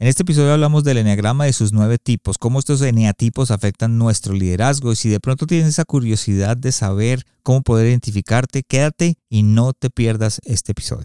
En este episodio hablamos del eneagrama de sus nueve tipos, cómo estos eneatipos afectan nuestro liderazgo y si de pronto tienes esa curiosidad de saber cómo poder identificarte, quédate y no te pierdas este episodio.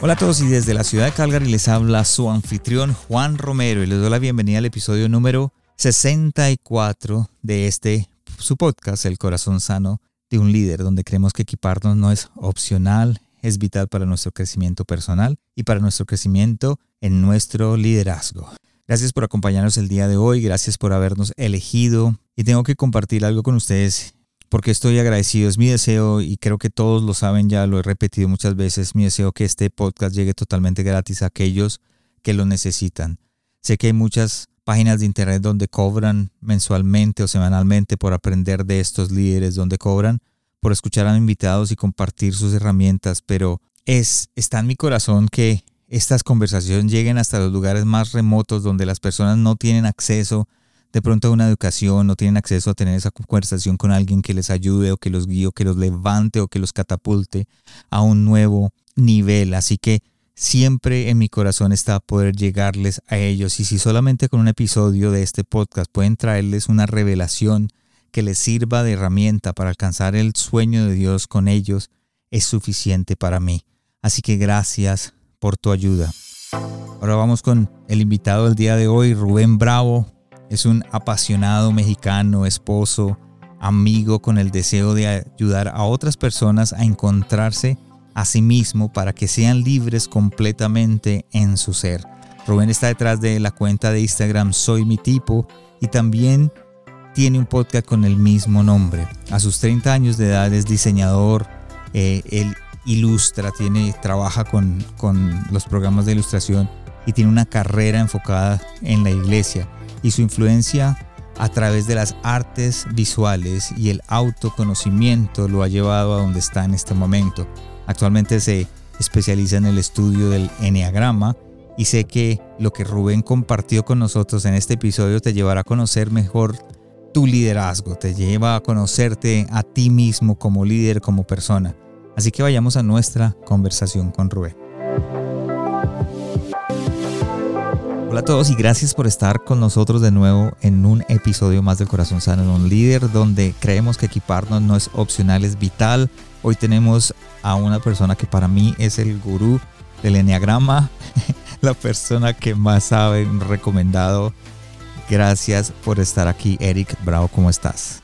Hola a todos y desde la ciudad de Calgary les habla su anfitrión Juan Romero y les doy la bienvenida al episodio número 64 de este su podcast El corazón sano de un líder donde creemos que equiparnos no es opcional, es vital para nuestro crecimiento personal y para nuestro crecimiento en nuestro liderazgo. Gracias por acompañarnos el día de hoy, gracias por habernos elegido y tengo que compartir algo con ustedes porque estoy agradecido. Es mi deseo y creo que todos lo saben ya, lo he repetido muchas veces, mi deseo que este podcast llegue totalmente gratis a aquellos que lo necesitan. Sé que hay muchas páginas de internet donde cobran mensualmente o semanalmente por aprender de estos líderes, donde cobran por escuchar a invitados y compartir sus herramientas, pero es está en mi corazón que estas conversaciones lleguen hasta los lugares más remotos donde las personas no tienen acceso de pronto a una educación, no tienen acceso a tener esa conversación con alguien que les ayude o que los guíe o que los levante o que los catapulte a un nuevo nivel. Así que siempre en mi corazón está poder llegarles a ellos y si solamente con un episodio de este podcast pueden traerles una revelación que les sirva de herramienta para alcanzar el sueño de Dios con ellos, es suficiente para mí. Así que gracias por tu ayuda. Ahora vamos con el invitado del día de hoy, Rubén Bravo. Es un apasionado mexicano, esposo, amigo con el deseo de ayudar a otras personas a encontrarse a sí mismo para que sean libres completamente en su ser. Rubén está detrás de la cuenta de Instagram Soy mi tipo y también tiene un podcast con el mismo nombre. A sus 30 años de edad es diseñador, eh, él ilustra, tiene, trabaja con, con los programas de ilustración y tiene una carrera enfocada en la iglesia y su influencia a través de las artes visuales y el autoconocimiento lo ha llevado a donde está en este momento. Actualmente se especializa en el estudio del enneagrama y sé que lo que Rubén compartió con nosotros en este episodio te llevará a conocer mejor tu liderazgo, te lleva a conocerte a ti mismo como líder, como persona. Así que vayamos a nuestra conversación con Rubén. Hola a todos y gracias por estar con nosotros de nuevo en un episodio más del Corazón Sano de un líder donde creemos que equiparnos no es opcional, es vital. Hoy tenemos a una persona que para mí es el gurú del enneagrama, la persona que más sabe, recomendado. Gracias por estar aquí, Eric Bravo, ¿cómo estás?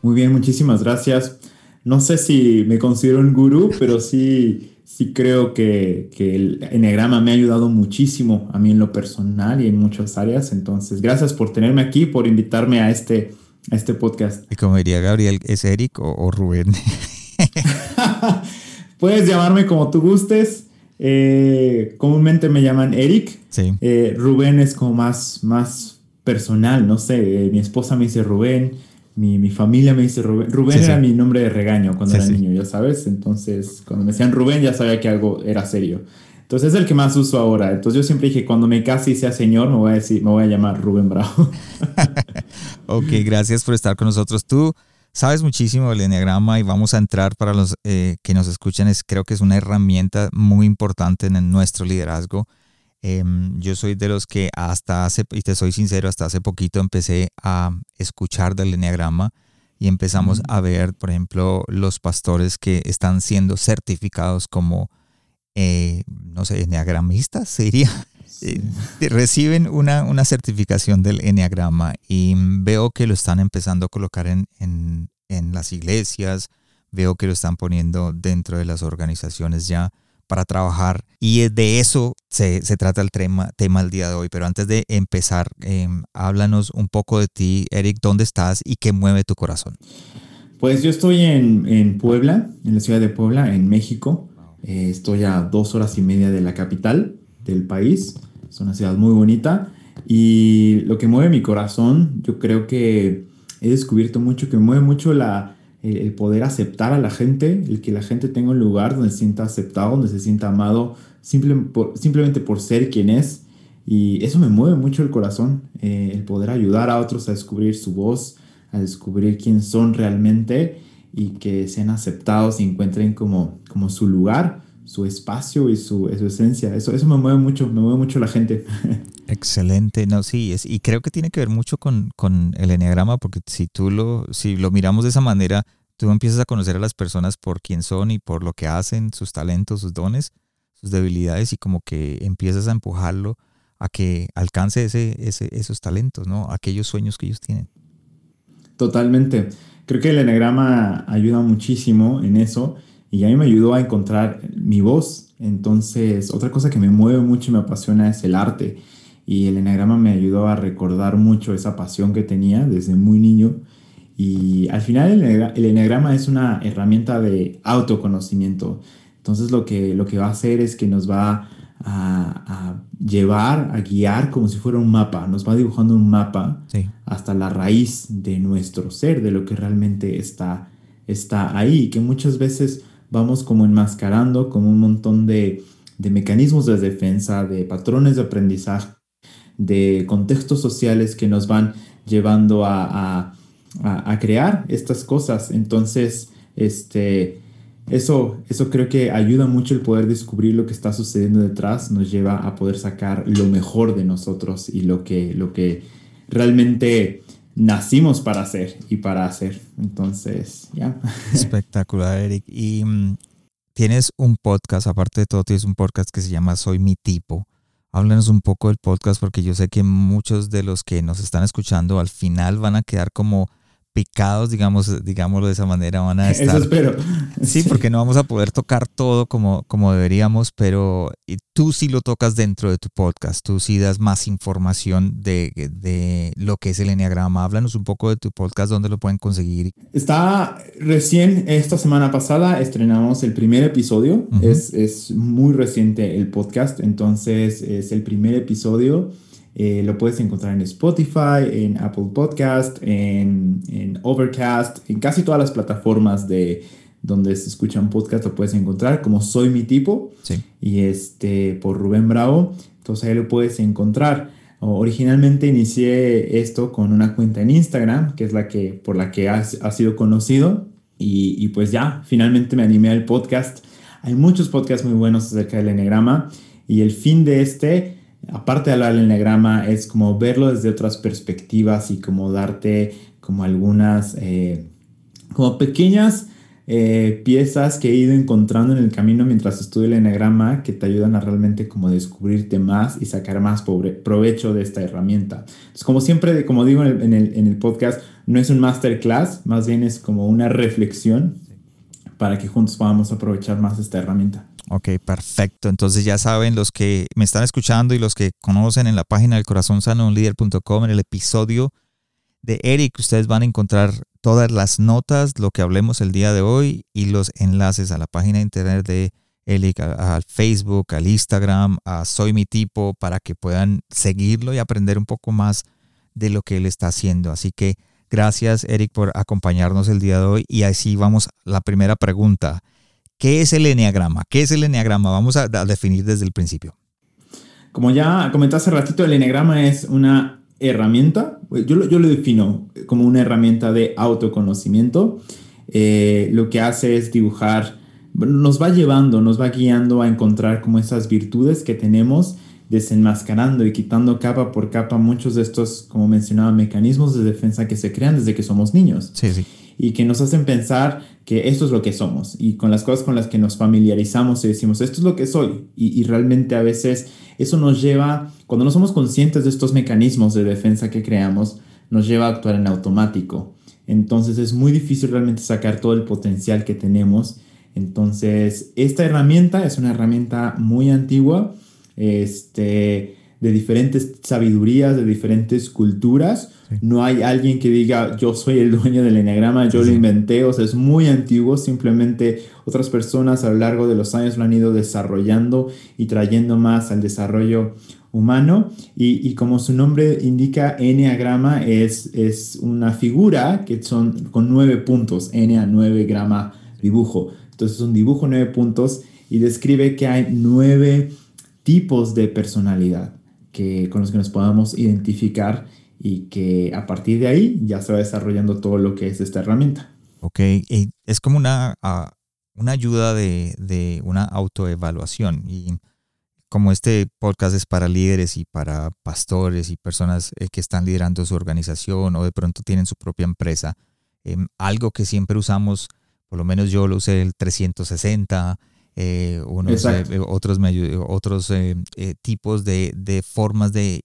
Muy bien, muchísimas gracias. No sé si me considero un gurú, pero sí sí creo que, que, el Enneagrama me ha ayudado muchísimo a mí en lo personal y en muchas áreas. Entonces, gracias por tenerme aquí, por invitarme a este, a este podcast. Y como diría Gabriel, ¿es Eric o, Rubén? Puedes llamarme como tú gustes. Eh, comúnmente me llaman Eric. Sí. Eh, Rubén es como más, más personal, no sé. Eh, mi esposa me dice Rubén mi, familia me dice Rubén. Rubén era mi nombre de regaño cuando era niño, ya sabes. Entonces, cuando me decían Rubén, ya sabía que algo era serio. Entonces es el que más uso ahora. Entonces yo siempre dije, cuando me case y sea señor, me voy a decir, me voy a llamar Rubén Bravo. ok, gracias por estar con nosotros. Tú sabes muchísimo del Enneagrama y vamos a entrar para los eh, que nos escuchan. Es, creo que es una herramienta muy importante en nuestro liderazgo. Em, yo soy de los que hasta hace, y te soy sincero, hasta hace poquito empecé a escuchar del enneagrama y empezamos a ver, por ejemplo, los pastores que están siendo certificados como, eh, no sé, enneagramistas, sería. Eh, reciben una, una, certificación del enneagrama y veo que lo están empezando a colocar en, en, en las iglesias, veo que lo están poniendo dentro de las organizaciones ya para trabajar. Y de eso se, trata el tema, tema el día de hoy. Pero antes de empezar, em, háblanos un poco de ti, Eric, ¿dónde estás y qué mueve tu corazón? Pues yo estoy en, Puebla, en la ciudad de Puebla, en México. Eh, estoy a dos horas y media de la capital del país. Es una ciudad muy bonita. Y lo que mueve mi corazón, yo creo que he descubierto mucho que mueve mucho la, el, poder aceptar a la gente, el que la gente tenga un lugar donde se sienta aceptado, donde se sienta amado, simplemente por ser quien es. Y eso me mueve mucho el corazón, eh, el poder ayudar a otros a descubrir su voz, a descubrir quién son realmente y que sean aceptados y encuentren como, como su lugar, su espacio y su, esencia. Eso, eso me mueve mucho, me mueve mucho la gente. Excelente, no, sí, es, y creo que tiene que ver mucho con, con el enneagrama, porque si tú lo, si lo miramos de esa manera, tú empiezas a conocer a las personas por quién son y por lo que hacen, sus talentos, sus dones, sus debilidades, y como que empiezas a empujarlo a que alcance ese, ese, esos talentos, ¿no? Aquellos sueños que ellos tienen. Totalmente. Creo que el enneagrama ayuda muchísimo en eso y a mí me ayudó a encontrar mi voz. Entonces, otra cosa que me mueve mucho y me apasiona es el arte y el enagrama me ayudó a recordar mucho esa pasión que tenía desde muy niño. Y al final el, enagrama es una herramienta de autoconocimiento. Entonces lo que, lo que va a hacer es que nos va a, llevar, a guiar como si fuera un mapa. Nos va dibujando un mapa hasta la raíz de nuestro ser, de lo que realmente está, está ahí. Que muchas veces vamos como enmascarando como un montón de, de mecanismos de defensa, de patrones de aprendizaje de contextos sociales que nos van llevando a, crear estas cosas. Entonces, este, eso, eso creo que ayuda mucho el poder descubrir lo que está sucediendo detrás, nos lleva a poder sacar lo mejor de nosotros y lo que, lo que realmente nacimos para hacer y para hacer. Entonces, ya. Espectacular, Eric. Y mm, tienes un podcast, aparte de todo, tienes un podcast que se llama Soy mi tipo. Háblanos un poco del podcast porque yo sé que muchos de los que nos están escuchando al final van a quedar como picados, digamos, digámoslo de esa manera, van a estar. Eso espero. Sí, porque no vamos a poder tocar todo como, como deberíamos, pero tú sí lo tocas dentro de tu podcast, tú sí das más información de, de lo que es el Enneagrama. Háblanos un poco de tu podcast, dónde lo pueden conseguir. Está recién, esta semana pasada estrenamos el primer episodio, es, es muy reciente el podcast, entonces es el primer episodio. Eh, lo puedes encontrar en Spotify, en Apple Podcast, en, en, Overcast, en casi todas las plataformas de donde se escuchan podcast lo puedes encontrar como Soy mi tipo y este por Rubén Bravo. Entonces ahí lo puedes encontrar. Originalmente inicié esto con una cuenta en Instagram, que es la que por la que ha, ha sido conocido y, y, pues ya, finalmente me animé al podcast. Hay muchos podcasts muy buenos acerca del enegrama y el fin de este aparte de hablar del enneagrama, es como verlo desde otras perspectivas y como darte como algunas, eh, como pequeñas eh, piezas que he ido encontrando en el camino mientras estudio el enneagrama que te ayudan a realmente como descubrirte más y sacar más provecho de esta herramienta. Entonces, como siempre, como digo en el, en el podcast, no es un masterclass, más bien es como una reflexión para que juntos podamos aprovechar más esta herramienta. Ok, perfecto. Entonces ya saben, los que me están escuchando y los que conocen en la página del corazón sano líder.com, en el episodio de Eric, ustedes van a encontrar todas las notas, lo que hablemos el día de hoy y los enlaces a la página de internet de Eric, al Facebook, al Instagram, a Soy mi tipo, para que puedan seguirlo y aprender un poco más de lo que él está haciendo. Así que gracias, Eric, por acompañarnos el día de hoy. Y así vamos a la primera pregunta. ¿Qué es el eneagrama? ¿Qué es el eneagrama? Vamos a, definir desde el principio. Como ya comenté hace ratito, el eneagrama es una herramienta, yo lo, yo lo defino como una herramienta de autoconocimiento. Eh, lo que hace es dibujar, nos va llevando, nos va guiando a encontrar como esas virtudes que tenemos, desenmascarando y quitando capa por capa muchos de estos, como mencionaba, mecanismos de defensa que se crean desde que somos niños. Sí, sí y que nos hacen pensar que esto es lo que somos y con las cosas con las que nos familiarizamos y decimos, esto es lo que soy. Y, realmente a veces eso nos lleva, cuando no somos conscientes de estos mecanismos de defensa que creamos, nos lleva a actuar en automático. Entonces es muy difícil realmente sacar todo el potencial que tenemos. Entonces, esta herramienta es una herramienta muy antigua. Este, de diferentes sabidurías, de diferentes culturas. No hay alguien que diga, yo soy el dueño del enneagrama, yo lo inventé, o sea, es muy antiguo, simplemente otras personas a lo largo de los años lo han ido desarrollando y trayendo más al desarrollo humano. Y, como su nombre indica, enneagrama es, es una figura que son con nueve puntos, a nueve grama dibujo. Entonces es un dibujo nueve puntos y describe que hay nueve tipos de personalidad que, con los que nos podamos identificar y que a partir de ahí ya se va desarrollando todo lo que es esta herramienta. Ok, es como una, ah, una ayuda de, de, una autoevaluación y como este podcast es para líderes y para pastores y personas eh, que están liderando su organización o de pronto tienen su propia empresa, em, algo que siempre usamos, por lo menos yo lo usé el 360, eh, unos, eh, otros, otros eh, tipos de, de, formas de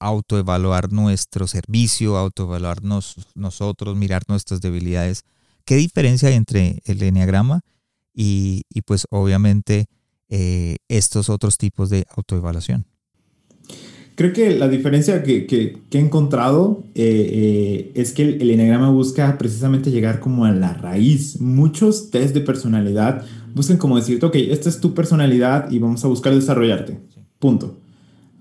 autoevaluar nuestro servicio, autoevaluarnos nosotros, mirar nuestras debilidades. ¿Qué diferencia hay entre el enneagrama y, y pues obviamente estos otros tipos de autoevaluación? Creo que la diferencia que, que, he encontrado eh, eh, es que el, el, Enneagrama busca precisamente llegar como a la raíz. Muchos test de personalidad buscan como decirte, ok, esta es tu personalidad y vamos a buscar desarrollarte. Punto.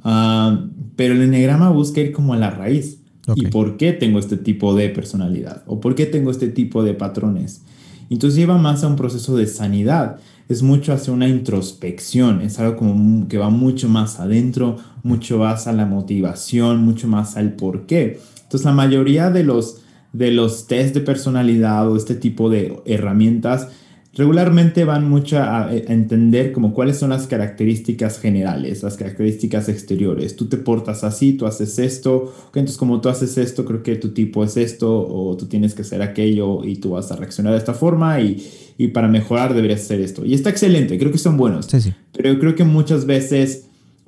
Uh, pero el Enneagrama busca ir como a la raíz. ¿Y por qué tengo este tipo de personalidad? ¿O por qué tengo este tipo de patrones? Entonces lleva más a un proceso de sanidad es mucho hacia una introspección, es algo como que va mucho más adentro, mucho más a la motivación, mucho más al por qué. Entonces la mayoría de los, de los test de personalidad o este tipo de herramientas regularmente van mucho a, entender como cuáles son las características generales, las características exteriores. Tú te portas así, tú haces esto, entonces como tú haces esto, creo que tu tipo es esto, o tú tienes que hacer aquello y tú vas a reaccionar de esta forma y, y para mejorar deberías hacer esto. Y está excelente, creo que son buenos. Sí, sí. Pero creo que muchas veces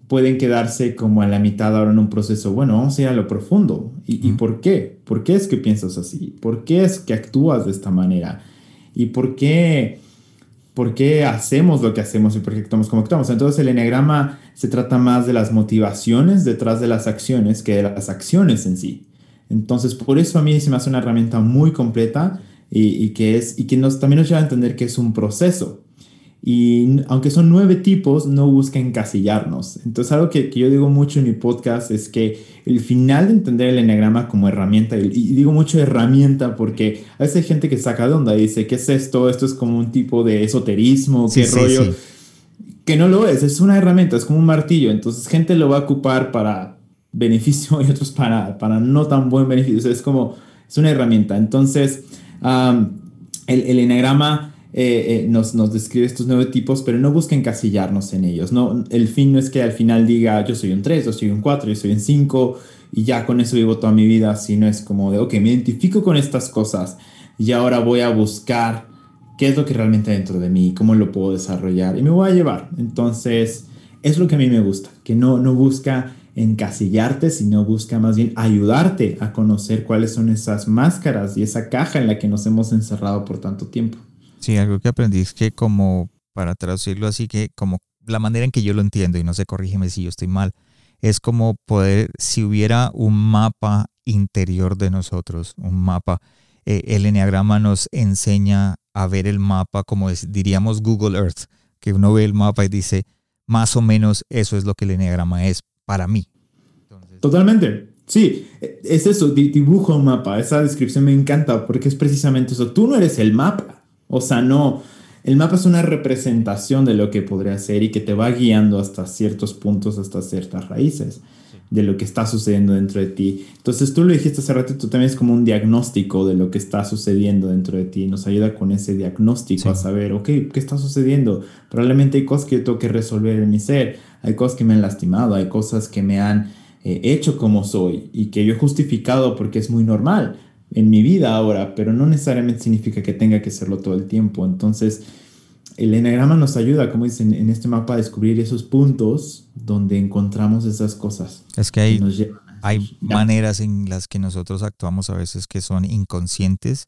pueden quedarse como a la mitad ahora en un proceso, bueno, vamos a ir a lo profundo. ¿Y, ¿Y por qué? ¿Por qué es que piensas así? ¿Por qué es que actúas de esta manera? Y por qué, por qué hacemos lo que hacemos y por qué actuamos como actuamos. Entonces el enneagrama se trata más de las motivaciones detrás de las acciones que de las acciones en sí. Entonces por eso a mí se me hace una herramienta muy completa y, que, es, y que nos, también nos lleva a entender que es un proceso. Y aunque son nueve tipos, no busca encasillarnos. Entonces, algo que, que, yo digo mucho en mi podcast es que el final de entender el enneagrama como herramienta, y, digo mucho herramienta porque a veces hay gente que saca de onda y dice, ¿qué es esto? Esto es como un tipo de esoterismo, qué rollo. Que no lo es, es una herramienta, es como un martillo. Entonces, gente lo va a ocupar para beneficio y otros para, para no tan buen beneficio. es como, es una herramienta. Entonces, el, el enneagrama eh, eh, nos, nos, describe estos nueve tipos, pero no busca encasillarnos en ellos. No, el fin no es que al final diga yo soy un 3, yo soy un 4, yo soy un 5 y ya con eso vivo toda mi vida, sino es como de, ok, me identifico con estas cosas y ahora voy a buscar qué es lo que realmente hay dentro de mí, cómo lo puedo desarrollar y me voy a llevar. Entonces, es lo que a mí me gusta, que no, no busca encasillarte, sino busca más bien ayudarte a conocer cuáles son esas máscaras y esa caja en la que nos hemos encerrado por tanto tiempo. Sí, algo que aprendí es que como, para traducirlo así, que como la manera en que yo lo entiendo, y no sé, corrígeme si yo estoy mal, es como poder, si hubiera un mapa interior de nosotros, un mapa, eh, el enneagrama nos enseña a ver el mapa como diríamos Google Earth, que uno ve el mapa y dice, más o menos eso es lo que el enneagrama es para mí. Totalmente. Sí, es eso, dibujo un mapa. Esa descripción me encanta porque es precisamente eso. Tú no eres el mapa. O sea, no, el mapa es una representación de lo que podría ser y que te va guiando hasta ciertos puntos, hasta ciertas raíces de lo que está sucediendo dentro de ti. Entonces tú lo dijiste hace rato, tú también es como un diagnóstico de lo que está sucediendo dentro de ti. Nos ayuda con ese diagnóstico a saber, ok, ¿qué está sucediendo? Probablemente hay cosas que yo tengo que resolver en mi ser, hay cosas que me han lastimado, hay cosas que me han eh, hecho como soy y que yo he justificado porque es muy normal en mi vida ahora, pero no necesariamente significa que tenga que serlo todo el tiempo. Entonces, el enagrama nos ayuda, como dicen, en este mapa a descubrir esos puntos donde encontramos esas cosas. Es que hay, hay maneras en las que nosotros actuamos a veces que son inconscientes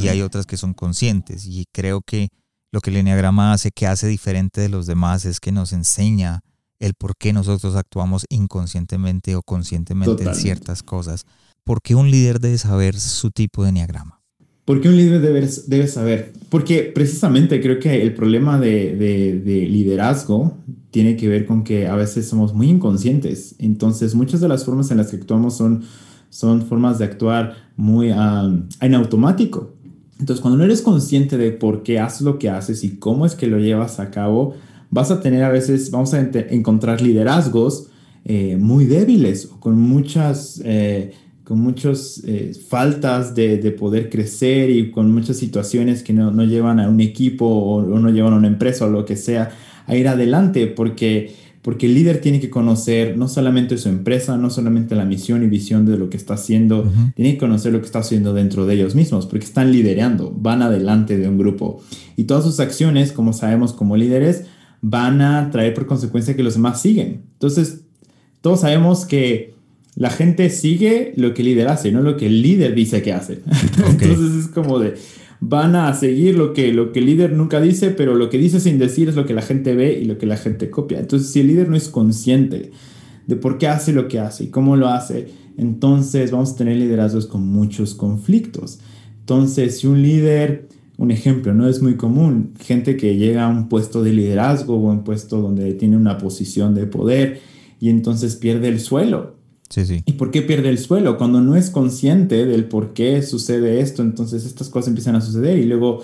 y hay otras que son conscientes. Y creo que lo que el enagrama hace, que hace diferente de los demás, es que nos enseña el por qué nosotros actuamos inconscientemente o conscientemente en ciertas cosas. ¿Por qué un líder debe saber su tipo de enneagrama? ¿Por qué un líder debe, debe saber? Porque precisamente creo que el problema de, de, liderazgo tiene que ver con que a veces somos muy inconscientes. Entonces, muchas de las formas en las que actuamos son, son formas de actuar muy en automático. Entonces, cuando no eres consciente de por qué haces lo que haces y cómo es que lo llevas a cabo, vas a tener a veces, vamos a encontrar liderazgos eh, muy débiles o con muchas, eh, con muchas eh, faltas de, de, poder crecer y con muchas situaciones que no, no llevan a un equipo o, o, no llevan a una empresa o lo que sea a ir adelante porque porque el líder tiene que conocer no solamente su empresa, no solamente la misión y visión de lo que está haciendo, tiene que conocer lo que está haciendo dentro de ellos mismos, porque están liderando, van adelante de un grupo. Y todas sus acciones, como sabemos como líderes, van a traer por consecuencia que los demás siguen. Entonces, todos sabemos que la gente sigue lo que el líder hace, no lo que el líder dice que hace. Entonces es como de, van a seguir lo que, lo que el líder nunca dice, pero lo que dice sin decir es lo que la gente ve y lo que la gente copia. Entonces, si el líder no es consciente de por qué hace lo que hace y cómo lo hace, entonces vamos a tener liderazgos con muchos conflictos. Entonces, si un líder un ejemplo, no es muy común. Gente que llega a un puesto de liderazgo o un puesto donde tiene una posición de poder y entonces pierde el suelo. Sí, sí. ¿Y por qué pierde el suelo? Cuando no es consciente del por qué sucede esto, entonces estas cosas empiezan a suceder y luego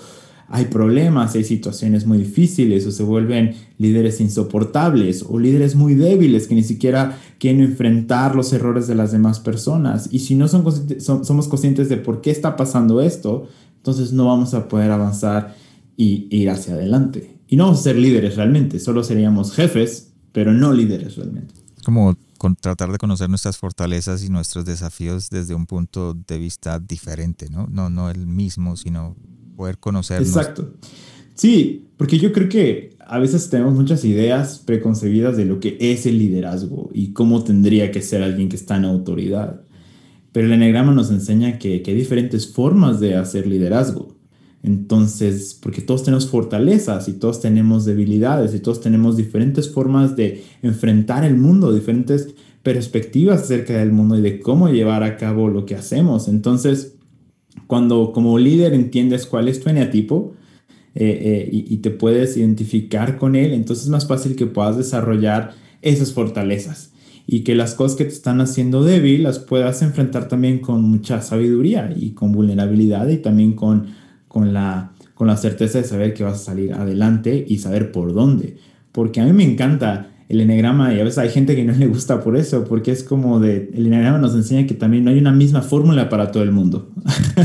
hay problemas, hay situaciones muy difíciles o se vuelven líderes insoportables o líderes muy débiles que ni siquiera quieren enfrentar los errores de las demás personas. Y si no son, somos conscientes de por qué está pasando esto, entonces no vamos a poder avanzar y ir hacia adelante. Y no vamos a ser líderes realmente, solo seríamos jefes, pero no líderes realmente. Como tratar de conocer nuestras fortalezas y nuestros desafíos desde un punto de vista diferente, ¿no? No, no el mismo, sino poder conocernos. Exacto. Sí, porque yo creo que a veces tenemos muchas ideas preconcebidas de lo que es el liderazgo y cómo tendría que ser alguien que está en autoridad. Pero el enegrama nos enseña que, hay diferentes formas de hacer liderazgo. Entonces, porque todos tenemos fortalezas y todos tenemos debilidades y todos tenemos diferentes formas de enfrentar el mundo, diferentes perspectivas acerca del mundo y de cómo llevar a cabo lo que hacemos. Entonces, cuando como líder entiendes cuál es tu eneatipo eh, eh, y, y, te puedes identificar con él, entonces es más fácil que puedas desarrollar esas fortalezas y que las cosas que te están haciendo débil las puedas enfrentar también con mucha sabiduría y con vulnerabilidad y también con, con, la, con la certeza de saber que vas a salir adelante y saber por dónde. Porque a mí me encanta el enegrama y a veces hay gente que no le gusta por eso, porque es como de, el enegrama nos enseña que también no hay una misma fórmula para todo el mundo.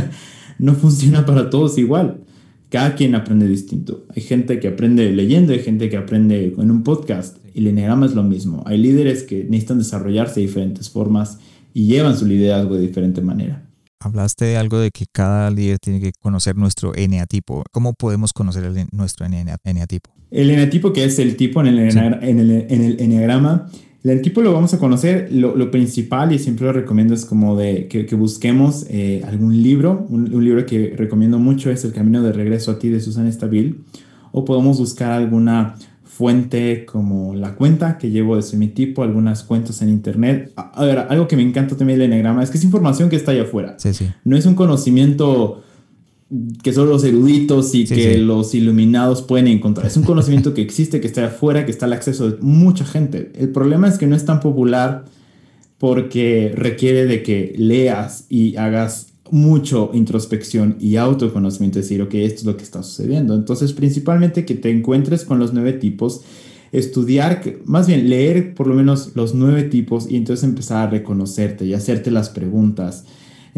no funciona para todos igual. Cada quien aprende distinto. Hay gente que aprende leyendo, hay gente que aprende en un podcast. El Enneagrama es lo mismo. Hay líderes que necesitan desarrollarse de diferentes formas y llevan su liderazgo de diferente manera. Hablaste de algo de que cada líder tiene que conocer nuestro eneatipo. ¿Cómo podemos conocer el, nuestro eneatipo? El eneatipo, que es el tipo en el, en el, en el eneagrama, el tipo lo vamos a conocer, lo, principal y siempre lo recomiendo es como de que, busquemos eh, algún libro, un, libro que recomiendo mucho es El Camino de Regreso a ti de Susan Estabil, o podemos buscar alguna fuente como la cuenta que llevo de mi tipo, algunas cuentas en internet. A ver, algo que me encanta también del Enneagrama es que es información que está allá afuera. Sí, sí. No es un conocimiento que solo los eruditos y que los iluminados pueden encontrar. Es un conocimiento que existe, que está afuera, que está al acceso de mucha gente. El problema es que no es tan popular porque requiere de que leas y hagas mucho introspección y autoconocimiento, decir, ok, esto es lo que está sucediendo. Entonces, principalmente que te encuentres con los nueve tipos, estudiar, más bien leer por lo menos los nueve tipos y entonces empezar a reconocerte y hacerte las preguntas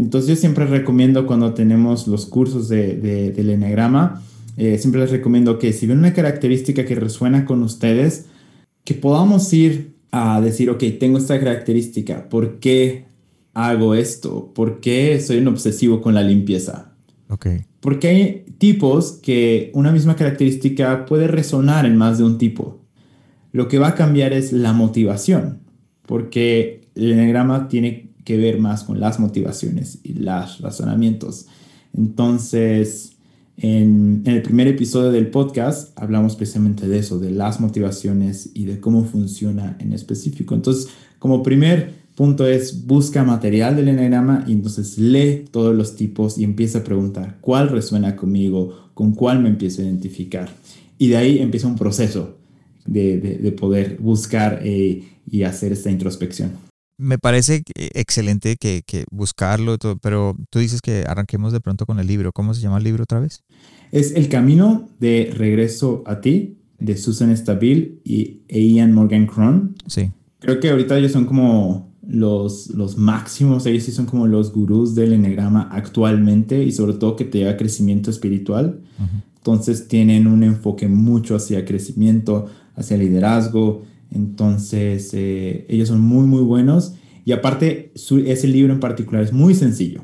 entonces yo siempre recomiendo cuando tenemos los cursos de, del Enneagrama, eh, siempre les recomiendo que si ven una característica que resuena con ustedes, que podamos ir a decir, ok, tengo esta característica, ¿por qué hago esto? ¿Por qué soy un obsesivo con la limpieza? Ok. Porque hay tipos que una misma característica puede resonar en más de un tipo. Lo que va a cambiar es la motivación, porque el enegrama tiene que ver más con las motivaciones y los razonamientos. Entonces, En, el primer episodio del podcast hablamos precisamente de eso, de las motivaciones y de cómo funciona en específico. Entonces, como primer punto es busca material del enagrama y entonces lee todos los tipos y empieza a preguntar cuál resuena conmigo, con cuál me empiezo a identificar. Y de ahí empieza un proceso de, poder buscar eh, y hacer esta introspección. Me parece excelente que, buscarlo, todo, pero tú dices que arranquemos de pronto con el libro. ¿Cómo se llama el libro otra vez? Es El Camino de Regreso a ti, de Susan Stabil y Ian Morgan Cron. Sí. Creo que ahorita ellos son como los, los máximos, ellos sí son como los gurús del enegrama actualmente y sobre todo que te lleva crecimiento espiritual. Entonces tienen un enfoque mucho hacia crecimiento, hacia liderazgo, entonces, eh, ellos son muy, muy buenos. Y aparte, ese libro en particular es muy sencillo.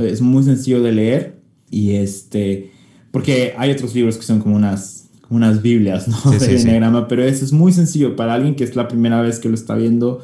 Es muy sencillo de leer. Y este, porque hay otros libros que son como unas, como unas Biblias, ¿no? de sí, pero ese es muy sencillo. Para alguien que es la primera vez que lo está viendo,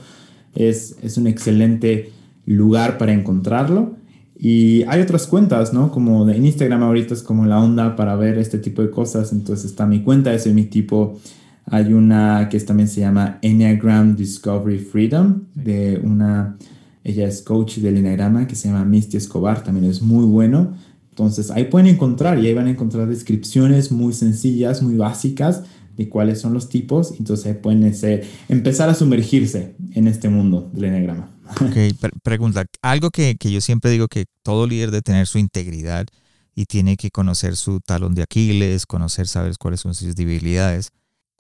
es, es un excelente lugar para encontrarlo. Y hay otras cuentas, ¿no? Como de Instagram ahorita es como la onda para ver este tipo de cosas. Entonces está mi cuenta, ese es mi tipo hay una que también se llama Enneagram Discovery Freedom, de una, ella es coach del Enneagrama que se llama Misty Escobar, también es muy bueno. Entonces ahí pueden encontrar y ahí van a encontrar descripciones muy sencillas, muy básicas de cuáles son los tipos. Entonces pueden ser, empezar a sumergirse en este mundo del Enneagrama. Ok, pregunta, algo que, que yo siempre digo que todo líder debe tener su integridad y tiene que conocer su talón de Aquiles, conocer, saber cuáles son sus debilidades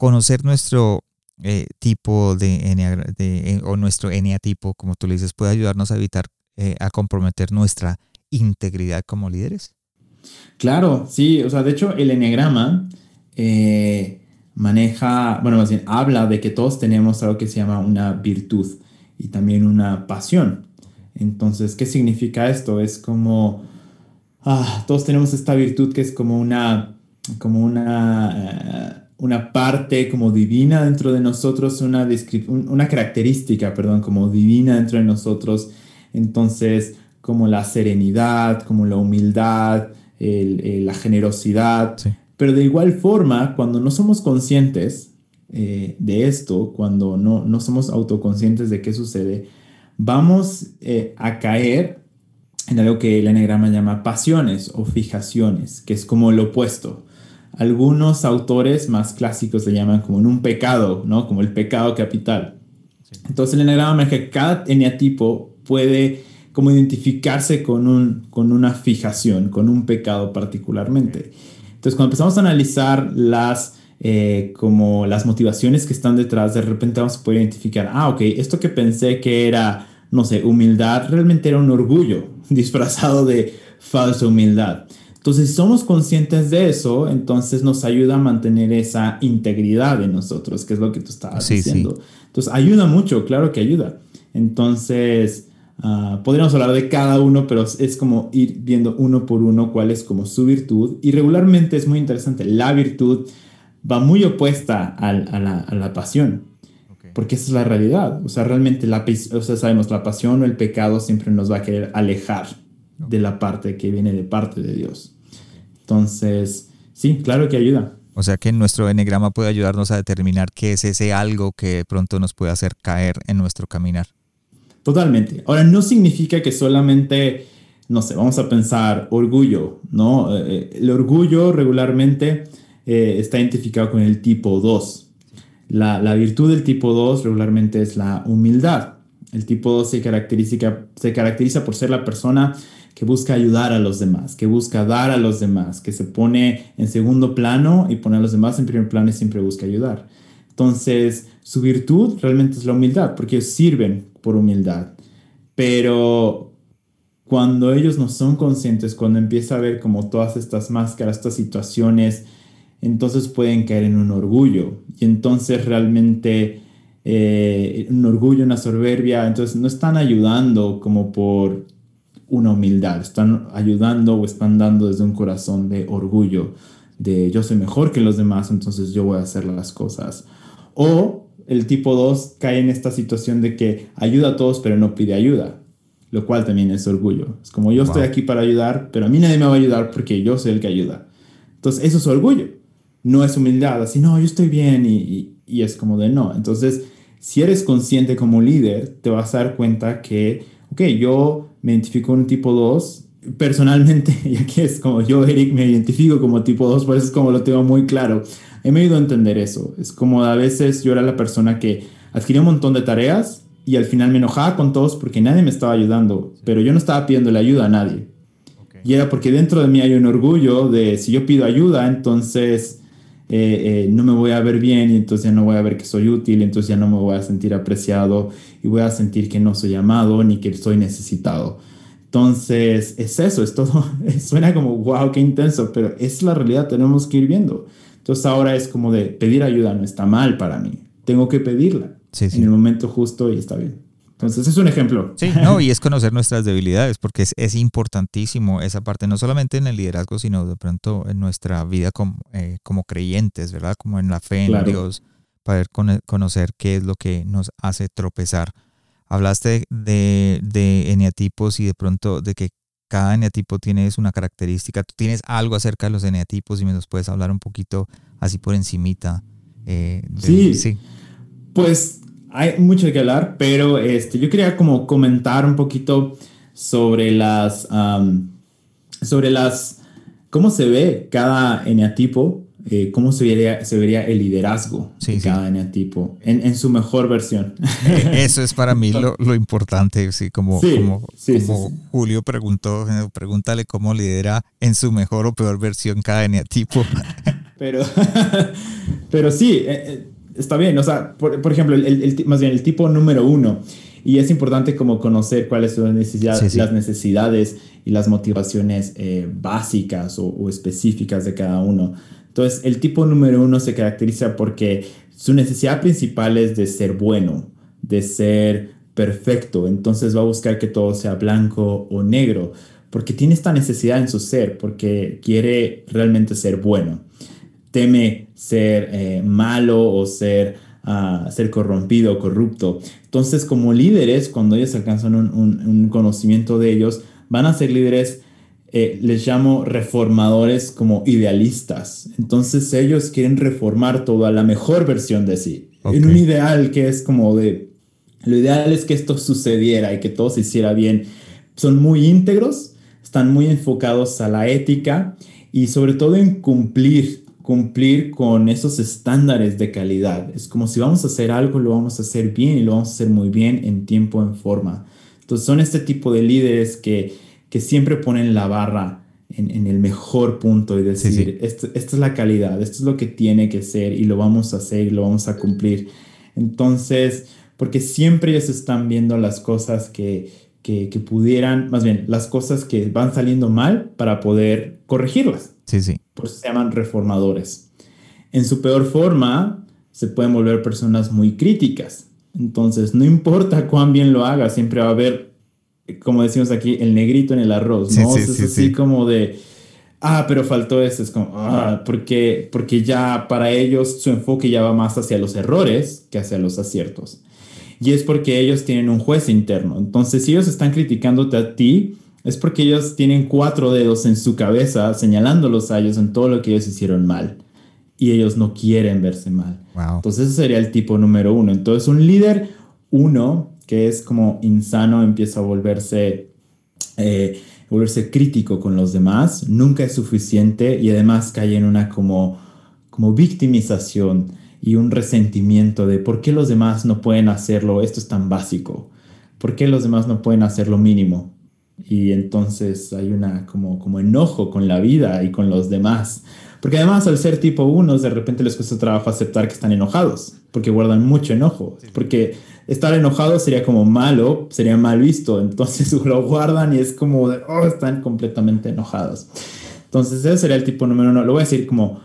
conocer nuestro eh, tipo de, de, o nuestro eneatipo, como tú le dices, puede ayudarnos a evitar, eh, a comprometer nuestra integridad como líderes. Claro, sí, o sea, de hecho el enegrama eh, maneja, bueno, más bien habla de que todos tenemos algo que se llama una virtud y también una pasión. Entonces, ¿qué significa esto? Es como, ah, todos tenemos esta virtud que es como una, como una una parte como divina dentro de nosotros, una, una característica, perdón, como divina dentro de nosotros. Entonces, como la serenidad, como la humildad, la generosidad. Pero de igual forma, cuando no somos conscientes eh, de esto, cuando no, no somos autoconscientes de qué sucede, vamos eh, a caer en algo que el enegrama llama pasiones o fijaciones, que es como lo opuesto. Algunos autores más clásicos le llaman como en un pecado, ¿no? Como el pecado capital. Entonces el eneagrama que cada eneatipo puede como identificarse con, un, con una fijación, con un pecado particularmente. Entonces cuando empezamos a analizar las, eh, como las motivaciones que están detrás, de repente vamos a poder identificar, ah, ok, esto que pensé que era, no sé, humildad, realmente era un orgullo disfrazado de falsa humildad. Entonces, si somos conscientes de eso, entonces nos ayuda a mantener esa integridad en nosotros, que es lo que tú estabas diciendo. Entonces, ayuda mucho, claro que ayuda. Entonces, uh, podríamos hablar de cada uno, pero es como ir viendo uno por uno cuál es como su virtud. Y regularmente es muy interesante, la virtud va muy opuesta a, la, a la, pasión. Porque esa es la realidad. O sea, realmente la, o sea, sabemos, la pasión o el pecado siempre nos va a querer alejar de la parte que viene de parte de Dios. Entonces, sí, claro que ayuda. O sea que nuestro enegrama puede ayudarnos a determinar qué es ese algo que pronto nos puede hacer caer en nuestro caminar. Totalmente. Ahora, no significa que solamente, no sé, vamos a pensar orgullo, ¿no? Eh, eh, el orgullo regularmente eh, está identificado con el tipo 2. La, la, virtud del tipo 2 regularmente es la humildad. El tipo 2 se caracteriza, se caracteriza por ser la persona que busca ayudar a los demás, que busca dar a los demás, que se pone en segundo plano y pone a los demás en primer plano y siempre busca ayudar. Entonces, su virtud realmente es la humildad, porque ellos sirven por humildad. Pero cuando ellos no son conscientes, cuando empieza a ver como todas estas máscaras, estas situaciones, entonces pueden caer en un orgullo. Y entonces realmente eh, un orgullo, una soberbia, entonces no están ayudando como por una humildad, están ayudando o están dando desde un corazón de orgullo, de yo soy mejor que los demás, entonces yo voy a hacer las cosas. O el tipo 2 cae en esta situación de que ayuda a todos pero no pide ayuda, lo cual también es orgullo. Es como yo estoy aquí para ayudar, pero a mí nadie me va a ayudar porque yo soy el que ayuda. Entonces, eso es orgullo. No es humildad, así, no, yo estoy bien y, y, es como de no. Entonces, si eres consciente como líder, te vas a dar cuenta que, ok, yo me identifico con un tipo 2. Personalmente, y aquí es como yo, Eric, me identifico como tipo 2, por eso es como lo tengo muy claro. He me ido a entender eso. Es como a veces yo era la persona que adquiría un montón de tareas y al final me enojaba con todos porque nadie me estaba ayudando, pero yo no estaba pidiendo la ayuda a nadie. Y era porque dentro de mí hay un orgullo de si yo pido ayuda, entonces eh, eh, no me voy a ver bien y entonces ya no voy a ver que soy útil, entonces ya no me voy a sentir apreciado y voy a sentir que no soy amado ni que soy necesitado. Entonces es eso, es todo, suena como wow, qué intenso, pero es la realidad, tenemos que ir viendo. Entonces ahora es como de pedir ayuda no está mal para mí, tengo que pedirla en el momento justo y está bien. Entonces es un ejemplo. Sí, no, y es conocer nuestras debilidades, porque es, es, importantísimo esa parte, no solamente en el liderazgo, sino de pronto en nuestra vida como, eh, como creyentes, ¿verdad? Como en la fe en Dios, para conocer qué es lo que nos hace tropezar. Hablaste de, de eneatipos y de pronto de que cada eneatipo tiene una característica. ¿Tú tienes algo acerca de los eneatipos y me los puedes hablar un poquito así por encimita? Eh, sí, sí. Pues hay mucho que hablar, pero este, yo quería como comentar un poquito sobre las, sobre las, cómo se ve cada eneatipo, eh, cómo se vería, se vería el liderazgo de cada eneatipo en, su mejor versión. Eh, eso es para mí lo, lo importante, sí, como, como, como Julio preguntó, pregúntale cómo lidera en su mejor o peor versión cada eneatipo. Pero, pero sí, eh, está bien, o sea, por, ejemplo, el, más bien el tipo número uno, y es importante como conocer cuáles son las necesidades, las necesidades y las motivaciones eh, básicas o, específicas de cada uno. Entonces, el tipo número uno se caracteriza porque su necesidad principal es de ser bueno, de ser perfecto, entonces va a buscar que todo sea blanco o negro, porque tiene esta necesidad en su ser, porque quiere realmente ser bueno teme ser eh, malo o ser, uh, ser corrompido o corrupto. Entonces, como líderes, cuando ellos alcanzan un, conocimiento de ellos, van a ser líderes, eh, les llamo reformadores como idealistas. Entonces, ellos quieren reformar todo a la mejor versión de sí. En un ideal que es como de, lo ideal es que esto sucediera y que todo se hiciera bien. Son muy íntegros, están muy enfocados a la ética y sobre todo en cumplir cumplir con esos estándares de calidad. Es como si vamos a hacer algo, lo vamos a hacer bien y lo vamos a hacer muy bien en tiempo, en forma. Entonces son este tipo de líderes que, que siempre ponen la barra en, en el mejor punto y decir, Esto, esta es la calidad, esto es lo que tiene que ser y lo vamos a hacer y lo vamos a cumplir. Entonces, porque siempre ellos están viendo las cosas que, que, que pudieran, más bien, las cosas que van saliendo mal para poder corregirlas. Sí, sí. Por eso se llaman reformadores. En su peor forma, se pueden volver personas muy críticas. Entonces, no importa cuán bien lo haga, siempre va a haber, como decimos aquí, el negrito en el arroz, ¿no? es así como de, ah, pero faltó eso, es como, ah, porque, porque ya para ellos su enfoque ya va más hacia los errores que hacia los aciertos. Y es porque ellos tienen un juez interno. Entonces, si ellos están criticándote a ti, es porque ellos tienen cuatro dedos en su cabeza señalándolos a ellos en todo lo que ellos hicieron mal. Y ellos no quieren verse mal. Entonces ese sería el tipo número uno. Entonces un líder uno, que es como insano, empieza a volverse, eh, volverse crítico con los demás. Nunca es suficiente y además cae en una como, como victimización y un resentimiento de por qué los demás no pueden hacerlo. Esto es tan básico. ¿Por qué los demás no pueden hacer lo mínimo? y entonces hay una como, como enojo con la vida y con los demás. Porque además al ser tipo 1 de repente les cuesta trabajo aceptar que están enojados, porque guardan mucho enojo, porque estar enojado sería como malo, sería mal visto, entonces lo guardan y es como, de, oh, están completamente enojados. Entonces ese sería el tipo número uno, lo voy a decir como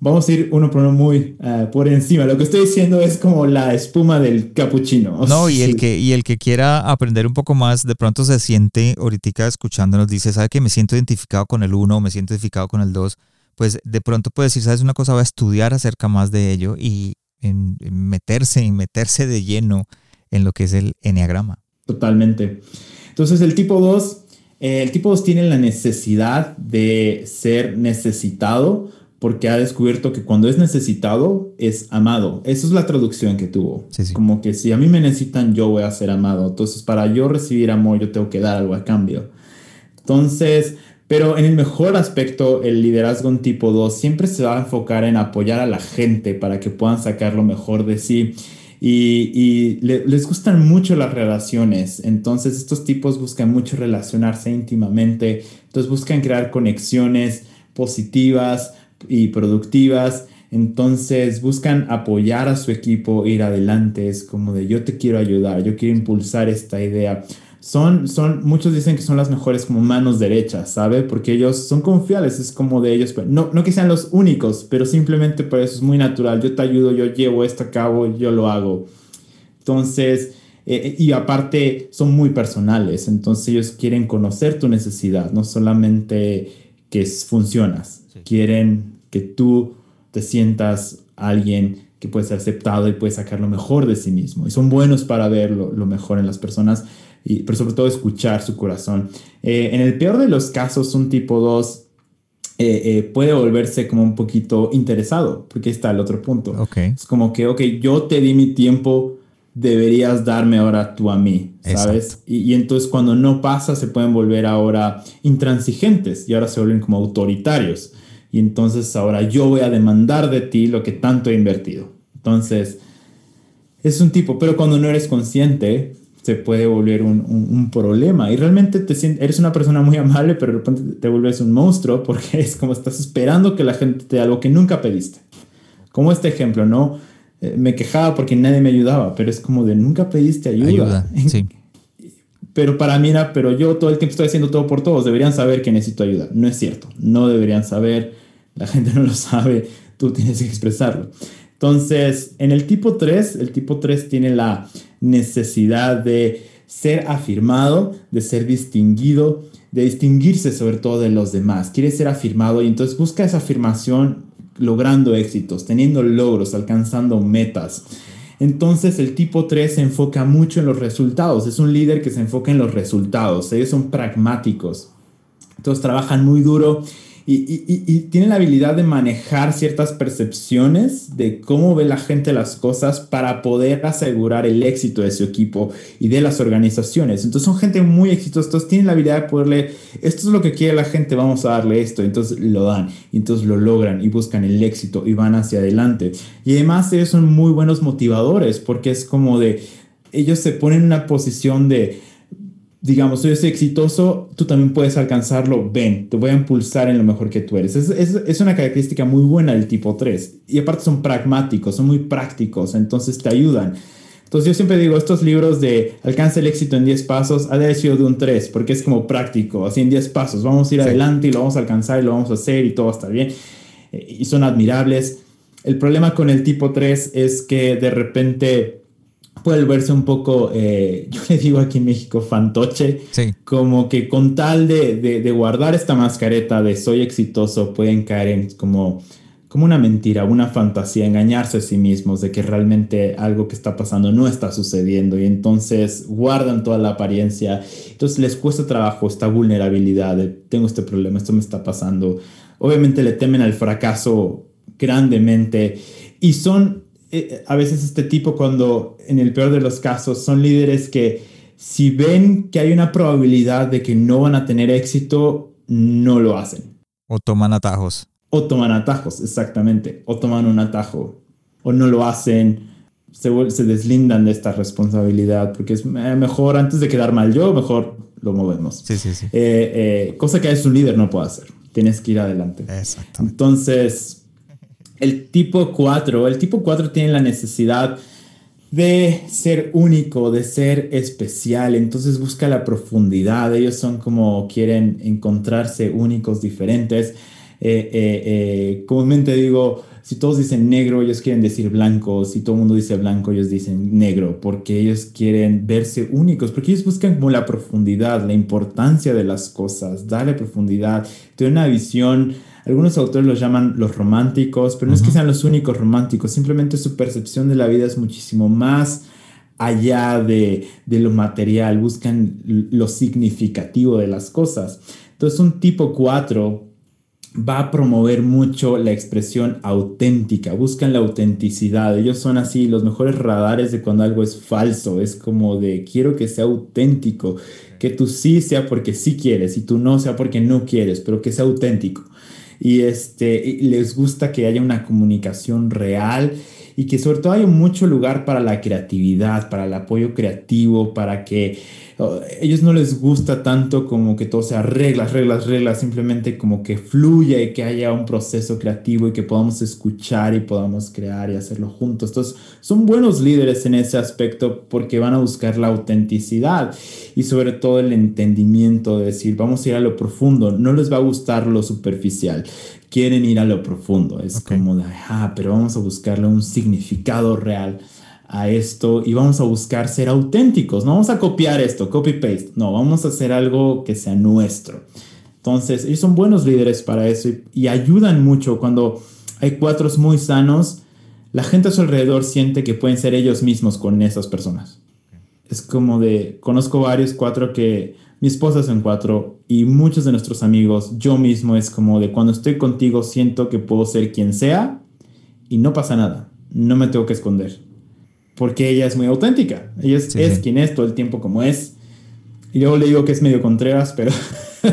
vamos a ir uno por uno muy eh, por encima. Lo que estoy diciendo es como la espuma del capuchino. No, y el, que, y el que quiera aprender un poco más, de pronto se siente ahorita escuchándonos, dice, ¿sabe que me siento identificado con el uno, me siento identificado con el dos? Pues de pronto puede decir, ¿sabes una cosa? Va a estudiar acerca más de ello y en, meterse y meterse de lleno en lo que es el enneagrama. Totalmente. Entonces el tipo 2 el tipo 2 tiene la necesidad de ser necesitado porque ha descubierto que cuando es necesitado es amado. Esa es la traducción que tuvo. Como que si a mí me necesitan, yo voy a ser amado. Entonces, para yo recibir amor, yo tengo que dar algo a cambio. Entonces, pero en el mejor aspecto, el liderazgo en tipo 2 siempre se va a enfocar en apoyar a la gente para que puedan sacar lo mejor de sí. Y, les gustan mucho las relaciones. Entonces, estos tipos buscan mucho relacionarse íntimamente. Entonces, buscan crear conexiones positivas y productivas. Entonces buscan apoyar a su equipo, ir adelante, es como de yo te quiero ayudar, yo quiero impulsar esta idea. Son, son, muchos dicen que son las mejores como manos derechas, ¿sabe? Porque ellos son confiables, es como de ellos, no, no que sean los únicos, pero simplemente por eso es muy natural, yo te ayudo, yo llevo esto a cabo, yo lo hago. Entonces, eh, y aparte son muy personales, entonces ellos quieren conocer tu necesidad, no solamente que funcionas, quieren que tú te sientas alguien que puede ser aceptado y puede sacar lo mejor de sí mismo. Y son buenos para ver lo, mejor en las personas, y, pero sobre todo escuchar su corazón. Eh, en el peor de los casos, un tipo 2 eh, eh, puede volverse como un poquito interesado, porque está el otro punto. Okay. Es como que, ok, yo te di mi tiempo, deberías darme ahora tú a mí, ¿sabes? Y, y, entonces cuando no pasa se pueden volver ahora intransigentes y ahora se vuelven como autoritarios. Y entonces ahora yo voy a demandar de ti lo que tanto he invertido. Entonces, es un tipo, pero cuando no eres consciente, se puede volver un, un, problema. Y realmente te eres una persona muy amable, pero de repente te vuelves un monstruo porque es como estás esperando que la gente te dé algo que nunca pediste. Como este ejemplo, ¿no? Eh, me quejaba porque nadie me ayudaba, pero es como de nunca pediste ayuda. Ayuda, sí. pero para mí era, pero yo todo el tiempo estoy haciendo todo por todos, deberían saber que necesito ayuda. No es cierto, no deberían saber, la gente no lo sabe, tú tienes que expresarlo. Entonces, en el tipo 3, el tipo 3 tiene la necesidad de ser afirmado, de ser distinguido, de distinguirse sobre todo de los demás. Quiere ser afirmado y entonces busca esa afirmación logrando éxitos, teniendo logros, alcanzando metas. Entonces el tipo 3 se enfoca mucho en los resultados, es un líder que se enfoca en los resultados, ellos son pragmáticos, entonces trabajan muy duro y, tiene la habilidad de manejar ciertas percepciones de cómo ve la gente las cosas para poder asegurar el éxito de su equipo y de las organizaciones. Entonces son gente muy exitosa, entonces tienen la habilidad de poderle, esto es lo que quiere la gente, vamos a darle esto, entonces lo dan, y entonces lo logran y buscan el éxito y van hacia adelante. Y además ellos son muy buenos motivadores porque es como de, ellos se ponen en una posición de digamos, soy exitoso, tú también puedes alcanzarlo, ven, te voy a impulsar en lo mejor que tú eres. Es, es, es, una característica muy buena del tipo 3. Y aparte son pragmáticos, son muy prácticos, entonces te ayudan. Entonces yo siempre digo, estos libros de alcanza el éxito en 10 pasos, ha de sido de un 3, porque es como práctico, así en 10 pasos, vamos a ir adelante y lo vamos a alcanzar y lo vamos a hacer y todo va a estar bien. Eh, y son admirables. El problema con el tipo 3 es que de repente puede verse un poco, eh, yo le digo aquí en México, fantoche, como que con tal de, de, guardar esta mascareta de soy exitoso, pueden caer en como, como una mentira, una fantasía, engañarse a sí mismos de que realmente algo que está pasando no está sucediendo. Y entonces guardan toda la apariencia, entonces les cuesta trabajo esta vulnerabilidad de tengo este problema, esto me está pasando, obviamente le temen al fracaso grandemente. Y son eh, a veces este tipo cuando en el peor de los casos son líderes que si ven que hay una probabilidad de que no van a tener éxito, no lo hacen. O toman atajos. O toman atajos, exactamente. O toman un atajo. O no lo hacen. Se, se deslindan de esta responsabilidad porque es eh, mejor antes de quedar mal yo, mejor lo movemos. Sí, sí, sí. Eh, cosa que a un líder no puede hacer. Tienes que ir adelante. Exactamente. Entonces, el tipo 4, el tipo 4 tiene la necesidad de ser único, de ser especial, entonces busca la profundidad, ellos son como quieren encontrarse únicos, diferentes. Eh, eh, eh, comúnmente digo, si todos dicen negro, ellos quieren decir blanco, si todo el mundo dice blanco, ellos dicen negro, porque ellos quieren verse únicos, porque ellos buscan como la profundidad, la importancia de las cosas, darle profundidad, tener una visión algunos autores los llaman los románticos, pero no es que sean los únicos románticos, simplemente su percepción de la vida es muchísimo más allá de, de, lo material, buscan lo significativo de las cosas. Entonces un tipo 4 va a promover mucho la expresión auténtica, buscan la autenticidad, ellos son así los mejores radares de cuando algo es falso, es como de quiero que sea auténtico, que tú sí sea porque sí quieres y tú no sea porque no quieres, pero que sea auténtico. Y este, les gusta que haya una comunicación real y que sobre todo haya mucho lugar para la creatividad, para el apoyo creativo, para que ellos no les gusta tanto como que todo sea reglas, reglas, reglas, simplemente como que fluya y que haya un proceso creativo y que podamos escuchar y podamos crear y hacerlo juntos. Entonces, son buenos líderes en ese aspecto porque van a buscar la autenticidad y sobre todo el entendimiento de decir, vamos a ir a lo profundo, no les va a gustar lo superficial. Quieren ir a lo profundo. Es como de, ah, pero vamos a buscarle un significado real a esto y vamos a buscar ser auténticos. No vamos a copiar esto, copy-paste. No, vamos a hacer algo que sea nuestro. Entonces, ellos son buenos líderes para eso y, ayudan mucho cuando hay cuatro muy sanos. La gente a su alrededor siente que pueden ser ellos mismos con esas personas. Es como de, conozco varios cuatro que mi esposa es en cuatro y muchos de nuestros amigos, yo mismo es como de cuando estoy contigo siento que puedo ser quien sea y no pasa nada, no me tengo que esconder porque ella es muy auténtica. Ella es, quien es todo el tiempo como es. Y luego le digo que es medio contreras, pero,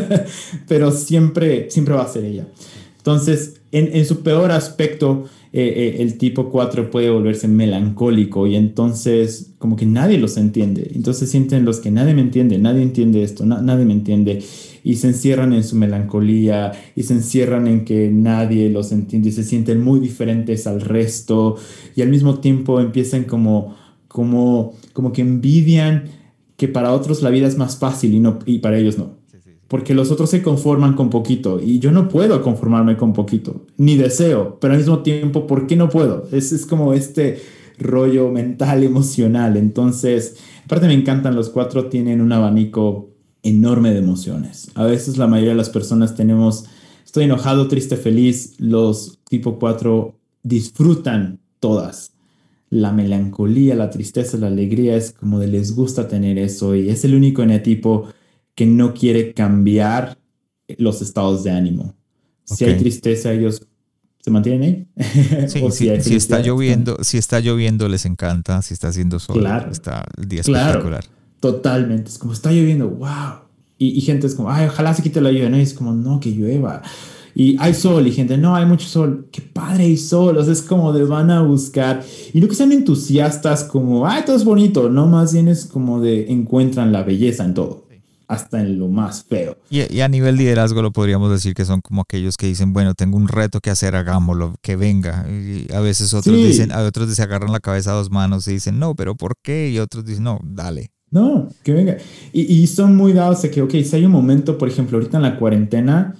pero siempre, siempre va a ser ella. Entonces, en, en su peor aspecto, eh, eh, el tipo 4 puede volverse melancólico y entonces como que nadie los entiende. Entonces sienten los que nadie me entiende, nadie entiende esto, nadie me entiende y se encierran en su melancolía y se encierran en que nadie los entiende y se sienten muy diferentes al resto y al mismo tiempo empiezan como, como, como que envidian que para otros la vida es más fácil y, no, y para ellos no. Porque los otros se conforman con poquito y yo no puedo conformarme con poquito, ni deseo, pero al mismo tiempo, ¿por qué no puedo? Es, es como este rollo mental, emocional. Entonces, aparte me encantan, los cuatro tienen un abanico enorme de emociones. A veces la mayoría de las personas tenemos, estoy enojado, triste, feliz. Los tipo 4 disfrutan todas. La melancolía, la tristeza, la alegría es como de les gusta tener eso y es el único tipo que no quiere cambiar los estados de ánimo. Si hay tristeza, ellos se mantienen ahí. si, está lloviendo, si está lloviendo les encanta, si está haciendo sol, está el día espectacular. Totalmente. Es como está lloviendo, wow. Y, gente es como, ay, ojalá se quite la lluvia. ¿no? Y es como, no, que llueva. Y hay sol y gente, no, hay mucho sol. Qué padre hay sol. O sea, es como de van a buscar. Y no que sean entusiastas como, ay, todo es bonito. No, más bien es como de encuentran la belleza en todo. Hasta en lo más feo. Y, a nivel liderazgo lo podríamos decir que son como aquellos que dicen, bueno, tengo un reto que hacer, hagámoslo, que venga. Y a veces otros dicen, a otros se agarran la cabeza a dos manos y dicen, no, pero ¿por qué? Y otros dicen, no, dale. No, que venga. Y, son muy dados de que, ok, si hay un momento, por ejemplo, ahorita en la cuarentena,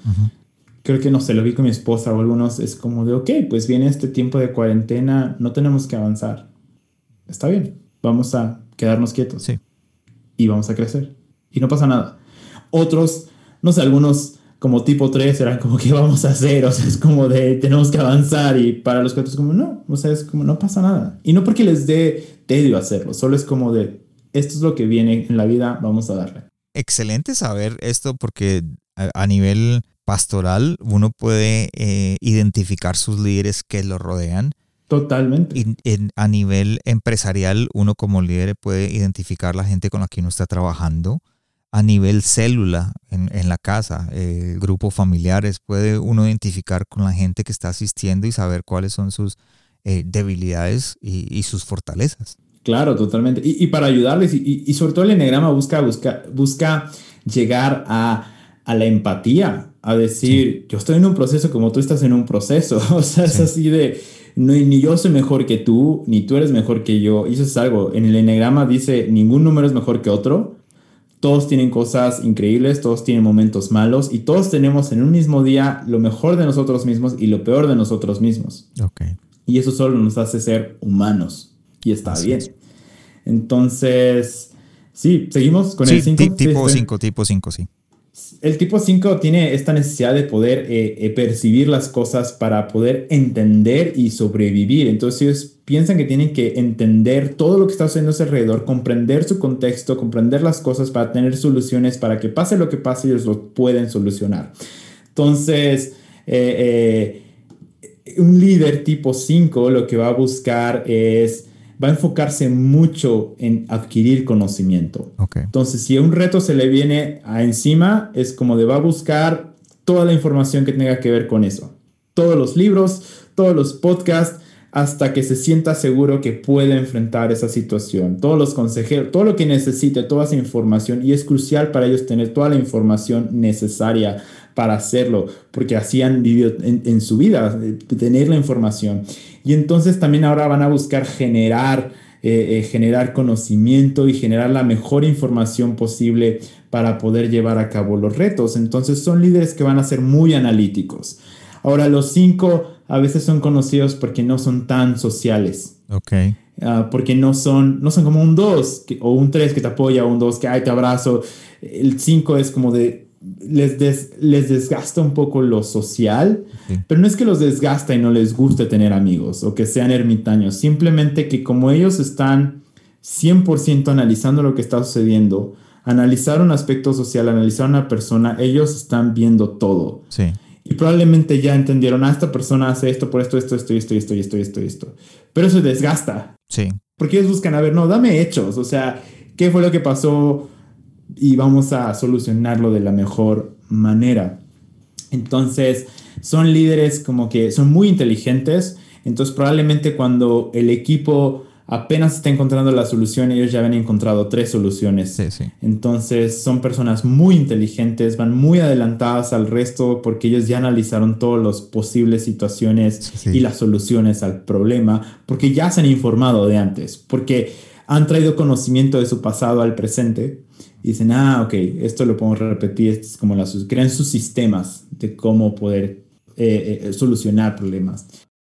creo que no sé, lo vi con mi esposa o algunos, es como de, ok, pues viene este tiempo de cuarentena, no tenemos que avanzar. Está bien, vamos a quedarnos quietos. Sí. Y vamos a crecer. Y no pasa nada. Otros, no sé, algunos como tipo 3 eran como, ¿qué vamos a hacer? O sea, es como de, tenemos que avanzar. Y para los cuatro es como, no, o sea, es como, no pasa nada. Y no porque les dé tedio hacerlo, solo es como de, esto es lo que viene en la vida, vamos a darle. Excelente saber esto porque a, nivel pastoral uno puede eh, identificar sus líderes que lo rodean. Totalmente. Y a nivel empresarial uno como líder puede identificar la gente con la que uno está trabajando. A nivel célula en, la casa, eh, grupo familiares, puede uno identificar con la gente que está asistiendo y saber cuáles son sus eh, debilidades y sus fortalezas. Claro, totalmente. Y, para ayudarles, y, sobre todo el enegrama busca, busca, busca llegar a, la empatía, a decir, yo estoy en un proceso como tú estás en un proceso. O sea, es así de, no, ni yo soy mejor que tú, ni tú eres mejor que yo. Y eso es algo. En el enegrama dice, ningún número es mejor que otro. Todos tienen cosas increíbles, todos tienen momentos malos y todos tenemos en un mismo día lo mejor de nosotros mismos y lo peor de nosotros mismos. Okay. Y eso solo nos hace ser humanos y está bien. Entonces, sí, seguimos con el 5. Tipo 5, tipo 5, sí. El tipo 5 tiene esta necesidad de poder eh, eh, percibir las cosas para poder entender y sobrevivir. Entonces ellos piensan que tienen que entender todo lo que está haciendo a su alrededor, comprender su contexto, comprender las cosas para tener soluciones, para que pase lo que pase, ellos lo pueden solucionar. Entonces, eh, un líder tipo 5 lo que va a buscar es va a enfocarse mucho en adquirir conocimiento. Entonces, si un reto se le viene a encima, es como de va a buscar toda la información que tenga que ver con eso. Todos los libros, todos los podcasts, hasta que se sienta seguro que puede enfrentar esa situación. Todos los consejeros, todo lo que necesite, toda esa información, y es crucial para ellos tener toda la información necesaria para hacerlo, porque así han vivido en, su vida, tener la información. Y entonces también ahora van a buscar generar, eh, eh, generar conocimiento y generar la mejor información posible para poder llevar a cabo los retos. Entonces son líderes que van a ser muy analíticos. Ahora, los cinco a veces son conocidos porque no son tan sociales. Ok. Ah, porque no son, no son como un dos o un tres que te apoya, un dos que, ay, te abrazo. El cinco es como de, les, les desgasta un poco lo social, pero no es que los desgasta y no les guste tener amigos o que sean ermitaños, simplemente que como ellos están 100% analizando lo que está sucediendo, analizar un aspecto social, analizar a una persona, ellos están viendo todo. Sí. Y probablemente ya entendieron, ah, esta persona hace esto por esto, esto, esto, esto, esto, esto, esto, esto. Pero eso desgasta. Sí. Porque ellos buscan, a ver, no, dame hechos. O sea, ¿qué fue lo que pasó? Y vamos a solucionarlo de la mejor manera. Entonces, son líderes como que son muy inteligentes, entonces probablemente cuando el equipo apenas está encontrando la solución, ellos ya habían encontrado tres soluciones. Entonces son personas muy inteligentes, van muy adelantadas al resto porque ellos ya analizaron todas las posibles situaciones y las soluciones al problema, porque ya se han informado de antes, porque han traído conocimiento de su pasado al presente dicen, ah, ok, esto lo podemos repetir, es como las, crean sus sistemas de cómo poder eh, eh, solucionar problemas.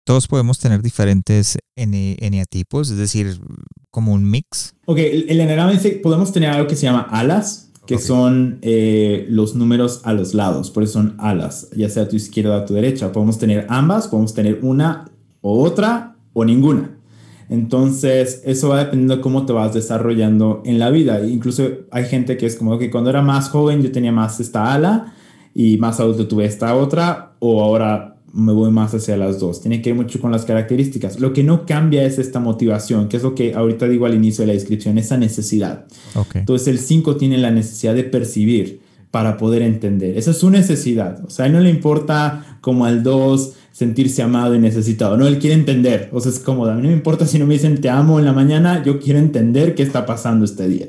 Todos podemos tener diferentes eneatipos, es decir, como un mix. Ok, el, eneagrama dice, podemos tener algo que se llama alas, que son eh, los números a los lados, por eso son alas, ya sea a tu izquierda o a tu derecha. Podemos tener ambas, podemos tener una o otra o ninguna. Entonces, eso va dependiendo de cómo te vas desarrollando en la vida. Incluso hay gente que es como que cuando era más joven yo tenía más esta ala y más adulto tuve esta otra, o ahora me voy más hacia las dos. Tiene que ver mucho con las características. Lo que no cambia es esta motivación, que es lo que ahorita digo al inicio de la descripción, esa necesidad. Entonces, el 5 tiene la necesidad de percibir para poder entender. Esa es su necesidad. O sea, a él no le importa como al 2 sentirse amado y necesitado. No, él quiere entender. O sea, es cómodo. A mí no me importa si no me dicen te amo en la mañana, yo quiero entender qué está pasando este día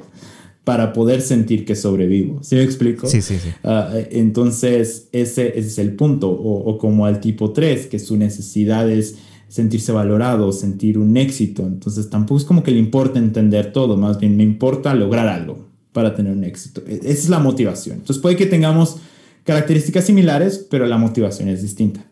para poder sentir que sobrevivo. ¿Sí me explico? Sí, sí, sí. Ah, entonces, ese, es el punto. O, como al tipo 3, que su necesidad es sentirse valorado, sentir un éxito. Entonces, tampoco es como que le importa entender todo, más bien me importa lograr algo para tener un éxito. E, esa es la motivación. Entonces, puede que tengamos características similares, pero la motivación es distinta.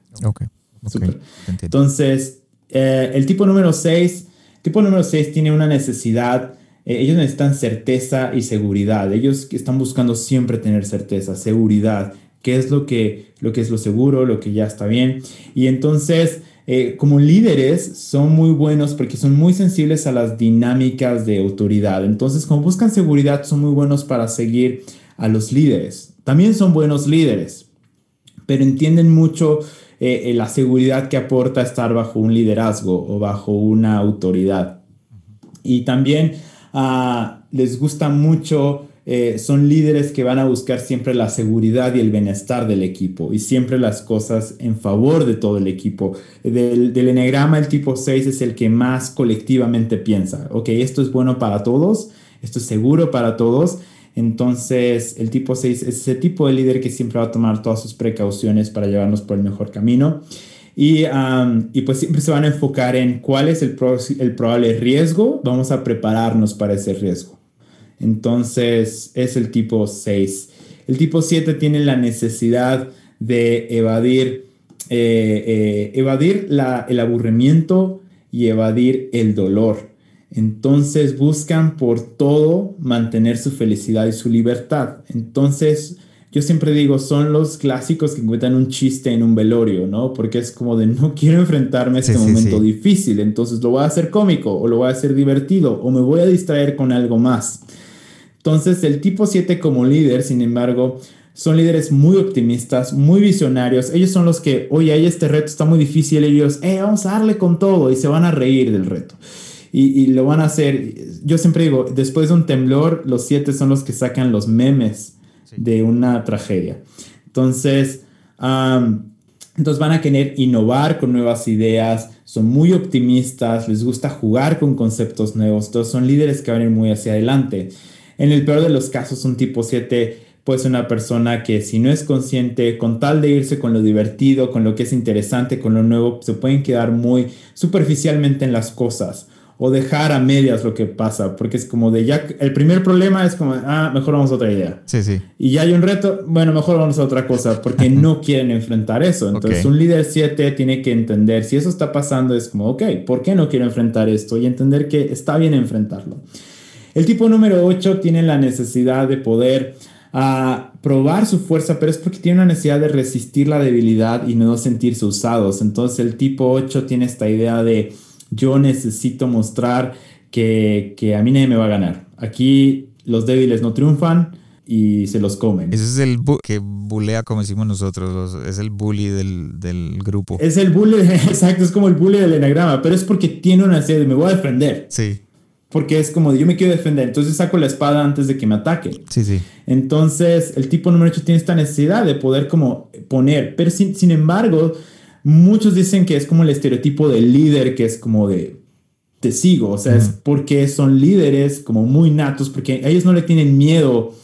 Ok. Entonces, eh, el tipo número 6, tipo número 6 tiene una necesidad, eh, ellos necesitan certeza y seguridad, ellos están buscando siempre tener certeza, seguridad, qué es lo que, lo que es lo seguro, lo que ya está bien. Y entonces, eh, como líderes, son muy buenos porque son muy sensibles a las dinámicas de autoridad. Entonces, como buscan seguridad, son muy buenos para seguir a los líderes. También son buenos líderes, pero entienden mucho eh, eh, la seguridad que aporta estar bajo un liderazgo o bajo una autoridad. Y también ah, les gusta mucho, eh, son líderes que van a buscar siempre la seguridad y el bienestar del equipo y siempre las cosas en favor de todo el equipo. Del, del el tipo 6 es el que más colectivamente piensa, ok, esto es bueno para todos, esto es seguro para todos entonces, el tipo 6 es ese tipo de líder que siempre va a tomar todas sus precauciones para llevarnos por el mejor camino. Y, pues siempre se van a enfocar en cuál es el, probable riesgo. Vamos a prepararnos para ese riesgo. Entonces, es el tipo 6. El tipo 7 tiene la necesidad de evadir, eh, eh, evadir el aburrimiento y evadir el dolor. Entonces buscan por todo mantener su felicidad y su libertad. Entonces yo siempre digo, son los clásicos que encuentran un chiste en un velorio, ¿no? Porque es como de no quiero enfrentarme a este momento difícil, entonces lo voy a hacer cómico o lo voy a hacer divertido o me voy a distraer con algo más. Entonces, el tipo 7 como líder, sin embargo, son líderes muy optimistas, muy visionarios. Ellos son los que, oye, este reto está muy difícil. Ellos, eh, vamos a darle con todo y se van a reír del reto. Y, lo van a hacer. Yo siempre digo, después de un temblor, los siete son los que sacan los memes de una tragedia. Entonces, entonces van a querer innovar con nuevas ideas, son muy optimistas, les gusta jugar con conceptos nuevos, entonces son líderes que van a ir muy hacia adelante. En el peor de los casos, un tipo 7 puede ser una persona que si no es consciente, con tal de irse con lo divertido, con lo que es interesante, con lo nuevo, se pueden quedar muy superficialmente en las cosas o dejar a medias lo que pasa, porque es como de ya, el primer problema es como, ah, mejor vamos a otra idea. Sí, sí. Y ya hay un reto, bueno, mejor vamos a otra cosa, porque no quieren enfrentar eso. Entonces, un líder 7 tiene que entender, si eso está pasando, es como, ok, ¿por qué no quiero enfrentar esto? Y entender que está bien enfrentarlo. El tipo número 8 tiene la necesidad de poder a probar su fuerza, pero es porque tiene una necesidad de resistir la debilidad y no sentirse usados. Entonces el tipo 8 tiene esta idea de yo necesito mostrar que, que a mí nadie me va a ganar. Aquí los débiles no triunfan y se los comen. Ese es el que bulea como decimos nosotros, es el bully del, del, grupo. Es el bully, exacto, es como el bully del enagrama, pero es porque tiene una de me voy a defender. Sí. Porque es como yo me quiero defender, entonces saco la espada antes de que me ataque. Sí, sí. Entonces el tipo número 8 tiene esta necesidad de poder como poner, pero sin, sin embargo, muchos dicen que es como el estereotipo del líder, que es como de te sigo, o sea, es porque son líderes como muy natos, porque ellos no le tienen miedo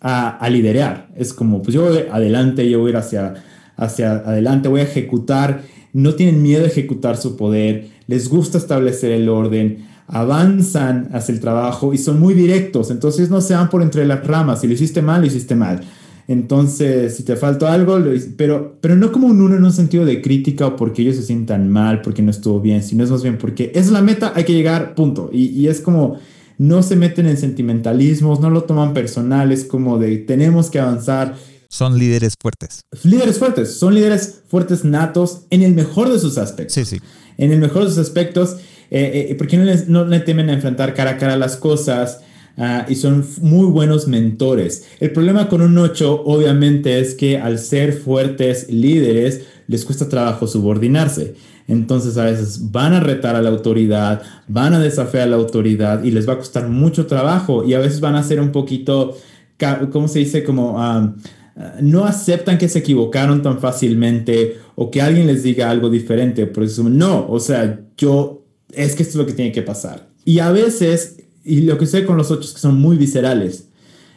a, a liderar. Es como, pues yo voy adelante, yo voy a ir hacia, hacia adelante, voy a ejecutar, no tienen miedo a ejecutar su poder, les gusta establecer el orden avanzan hacia el trabajo y son muy directos, entonces no se van por entre las ramas, si lo hiciste mal, lo hiciste mal. Entonces, si te faltó algo, lo pero, pero no como un uno en un sentido de crítica o porque ellos se sientan mal, porque no estuvo bien, sino es más bien porque es la meta, hay que llegar, punto. Y, y es como, no se meten en sentimentalismos, no lo toman personal, es como de tenemos que avanzar. Son líderes fuertes. Líderes fuertes, son líderes fuertes natos en el mejor de sus aspectos. Sí, sí. En el mejor de sus aspectos eh, eh, porque no, les, no le temen a enfrentar cara a cara las cosas ah, y son muy buenos mentores. El problema con un 8 obviamente es que al ser fuertes líderes les cuesta trabajo subordinarse. Entonces a veces van a retar a la autoridad, van a desafiar a la autoridad y les va a costar mucho trabajo y a veces van a ser un poquito, ¿cómo se dice? Como... Ah, no aceptan que se equivocaron tan fácilmente o que alguien les diga algo diferente. Por eso, no, o sea, yo es que esto es lo que tiene que pasar. Y a veces, y lo que sé con los ocho es que son muy viscerales.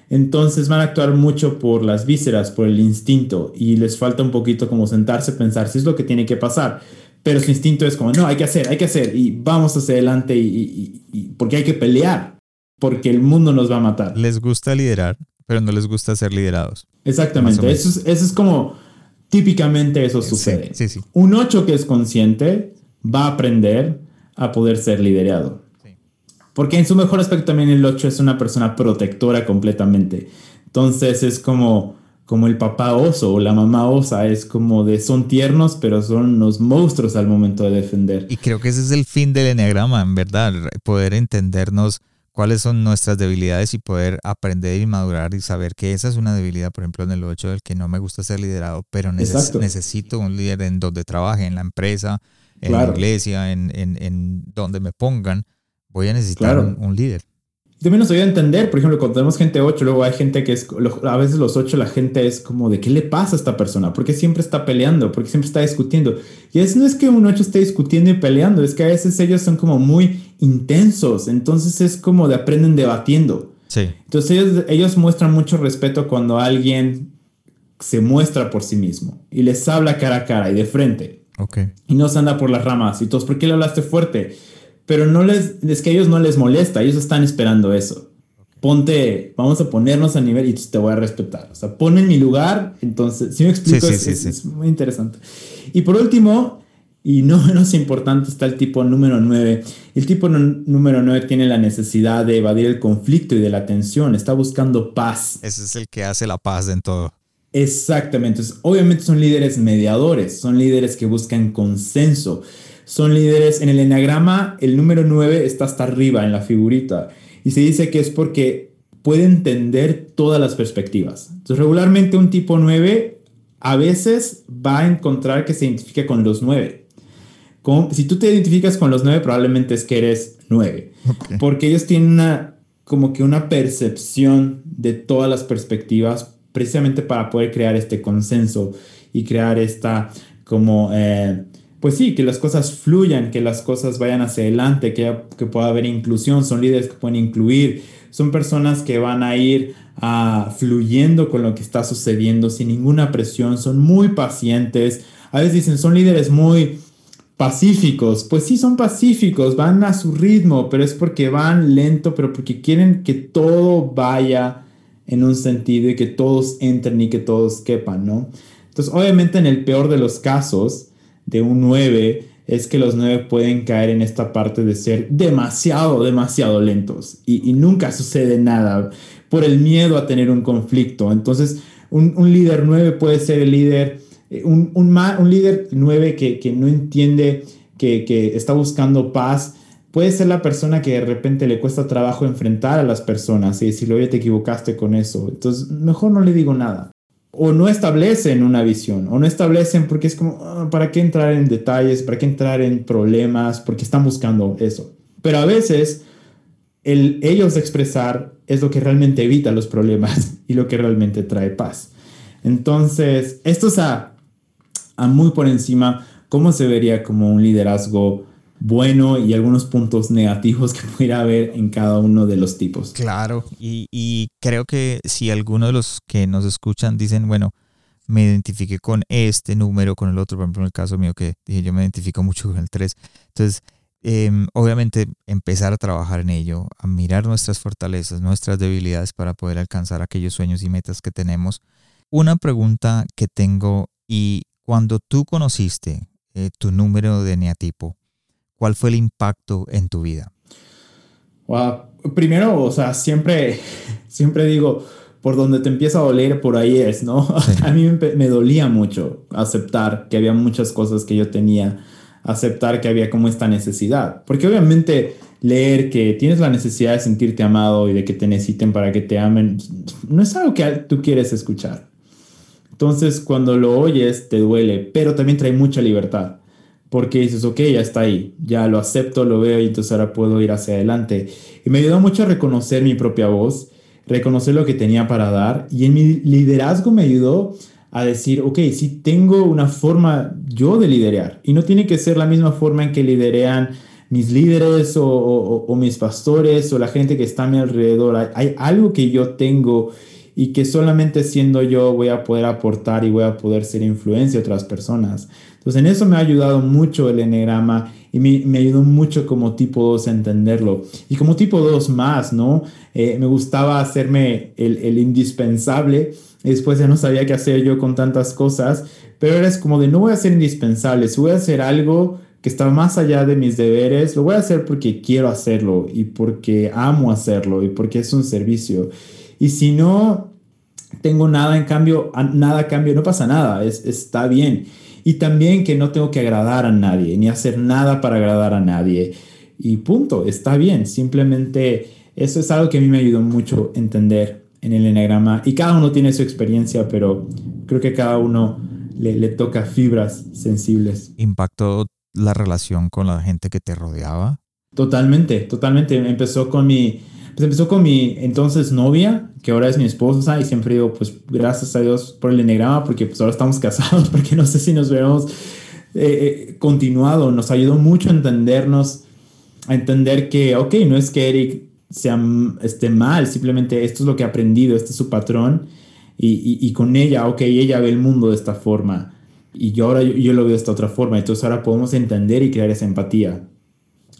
Entonces van a actuar mucho por las vísceras, por el instinto, y les falta un poquito como sentarse, pensar si es lo que tiene que pasar. Pero su instinto es como, no, hay que hacer, hay que hacer, y vamos hacia adelante, y, porque hay que pelear, porque el mundo nos va a matar. Les gusta liderar, pero no les gusta ser liderados. Exactamente, eso es, eso es, como, típicamente eso sucede. Un 8 que es consciente va a aprender, a poder ser liderado. Porque en su mejor aspecto también el 8 es una persona protectora completamente. Entonces es como, como el papá oso o la mamá osa, es como de son tiernos, pero son unos monstruos al momento de defender. Y creo que ese es el fin del enneagrama, en verdad, poder entendernos cuáles son nuestras debilidades y poder aprender y madurar y saber que esa es una debilidad, por ejemplo, en el 8 del que no me gusta ser liderado, pero necesito un líder en donde trabaje, en la empresa, en la iglesia, en, en, en, donde me pongan, voy a necesitar un, líder. También nos voy a entender, por ejemplo, cuando tenemos gente 8, luego hay gente que es, a veces los 8 la gente es como de, ¿qué le pasa a esta persona? ¿Por qué siempre está peleando? ¿Por qué siempre está discutiendo? Y es, no es que un 8 esté discutiendo y peleando, es que a veces ellos son como muy intensos, entonces es como de aprenden debatiendo. Sí. Entonces ellos, ellos muestran mucho respeto cuando alguien se muestra por sí mismo y les habla cara a cara y de frente. Y no se anda por las ramas y todos, ¿por qué le hablaste fuerte? Pero no les, es que a ellos no les molesta, ellos están esperando eso. Ponte, vamos a ponernos a nivel y te voy a respetar. O sea, pon en mi lugar, entonces, si me explico, es, muy interesante. Y por último, y no menos importante, está el tipo número 9. El tipo número 9 tiene la necesidad de evadir el conflicto y de la tensión, está buscando paz. Ese es el que hace la paz en todo. Exactamente. obviamente son líderes mediadores, son líderes que buscan consenso, son líderes en el enagrama, el número 9 está hasta arriba en la figurita y se dice que es porque puede entender todas las perspectivas. Entonces, regularmente un tipo 9 a veces va a encontrar que se identifique con los 9. si tú te identificas con los 9, probablemente es que eres 9. Porque ellos tienen una, como que una percepción de todas las perspectivas precisamente para poder crear este consenso y crear esta como, eh, pues sí, que las cosas fluyan, que las cosas vayan hacia adelante, que, que pueda haber inclusión, son líderes que pueden incluir, son personas que van a ir ah, fluyendo con lo que está sucediendo sin ninguna presión, son muy pacientes, a veces dicen, son líderes muy pacíficos, pues sí son pacíficos, van a su ritmo, pero es porque van lento, pero porque quieren que todo vaya en un sentido y que todos entren y que todos quepan, ¿no? Entonces, obviamente en el peor de los casos de un 9 es que los 9 pueden caer en esta parte de ser demasiado, demasiado lentos y, nunca sucede nada por el miedo a tener un conflicto. Entonces, un, líder 9 puede ser el líder, eh, un, líder 9 que, que, no entiende, que, que está buscando paz, puede ser la persona que de repente le cuesta trabajo enfrentar a las personas y decirle, oye, te equivocaste con eso. Entonces, mejor no le digo nada. O no establecen una visión, o no establecen porque es como, ah, ¿para qué entrar en detalles? ¿Para qué entrar en problemas? Porque están buscando eso. Pero a veces, el ellos expresar es lo que realmente evita los problemas y lo que realmente trae paz. Entonces, esto es a, a muy por encima cómo se vería como un liderazgo bueno y algunos puntos negativos que pudiera haber en cada uno de los tipos. Claro, y, creo que si alguno de los que nos escuchan dicen, bueno, me identifique con este número, con el otro, por ejemplo, en el caso mío que dije, yo me identifico mucho con el 3. Entonces, em, obviamente, empezar a trabajar en ello, a mirar nuestras fortalezas, nuestras debilidades para poder alcanzar aquellos sueños y metas que tenemos. Una pregunta que tengo, y cuando tú conociste eh, tu número de neatipo, ¿Cuál fue el impacto en tu vida? Primero, o sea, siempre, siempre digo, por donde te empieza a doler, por ahí es, ¿no? A mí me, dolía mucho aceptar que había muchas cosas que yo tenía, aceptar que había como esta necesidad. Porque obviamente leer que tienes la necesidad de sentirte amado y de que te necesiten para que te amen, no es algo que tú quieres escuchar. Entonces, cuando lo oyes, te duele, pero también trae mucha libertad porque dices, ok, ya está ahí, ya lo acepto, lo veo y entonces ahora puedo ir hacia adelante. Y me ayudó mucho a reconocer mi propia voz, reconocer lo que tenía para dar y en mi liderazgo me ayudó a decir, ok, sí tengo una forma yo de liderar y no tiene que ser la misma forma en que liderean mis líderes o, o, mis pastores o la gente que está a mi alrededor. Hay, hay algo que yo tengo y que solamente siendo yo voy a poder aportar y voy a poder ser influencia a otras personas. Entonces en eso me ha ayudado mucho el enegrama y me, me ayudó mucho como tipo 2 a entenderlo. Y como tipo 2 más, ¿no? Eh, me gustaba hacerme el, el indispensable. Después ya no sabía qué hacer yo con tantas cosas. Pero era como de no voy a ser indispensable. Si voy a hacer algo que está más allá de mis deberes, lo voy a hacer porque quiero hacerlo y porque amo hacerlo y porque es un servicio. Y si no tengo nada en cambio, nada cambio, no pasa nada, es, está bien. Y también que no tengo que agradar a nadie, ni hacer nada para agradar a nadie. Y punto, está bien. Simplemente eso es algo que a mí me ayudó mucho a entender en el enagrama. Y cada uno tiene su experiencia, pero creo que cada uno le, le toca fibras sensibles. ¿Impactó la relación con la gente que te rodeaba? Totalmente, totalmente. Empezó con mi, pues empezó con mi entonces novia, que ahora es mi esposa, y siempre digo, pues gracias a Dios por el enegrama, porque pues ahora estamos casados, porque no sé si nos veremos eh, eh, continuado. Nos ayudó mucho a entendernos, a entender que, ok, no es que Eric sea esté mal, simplemente esto es lo que ha aprendido, este es su patrón, y, y, con ella, ok, ella ve el mundo de esta forma, y yo ahora yo, yo lo veo de esta otra forma, entonces ahora podemos entender y crear esa empatía.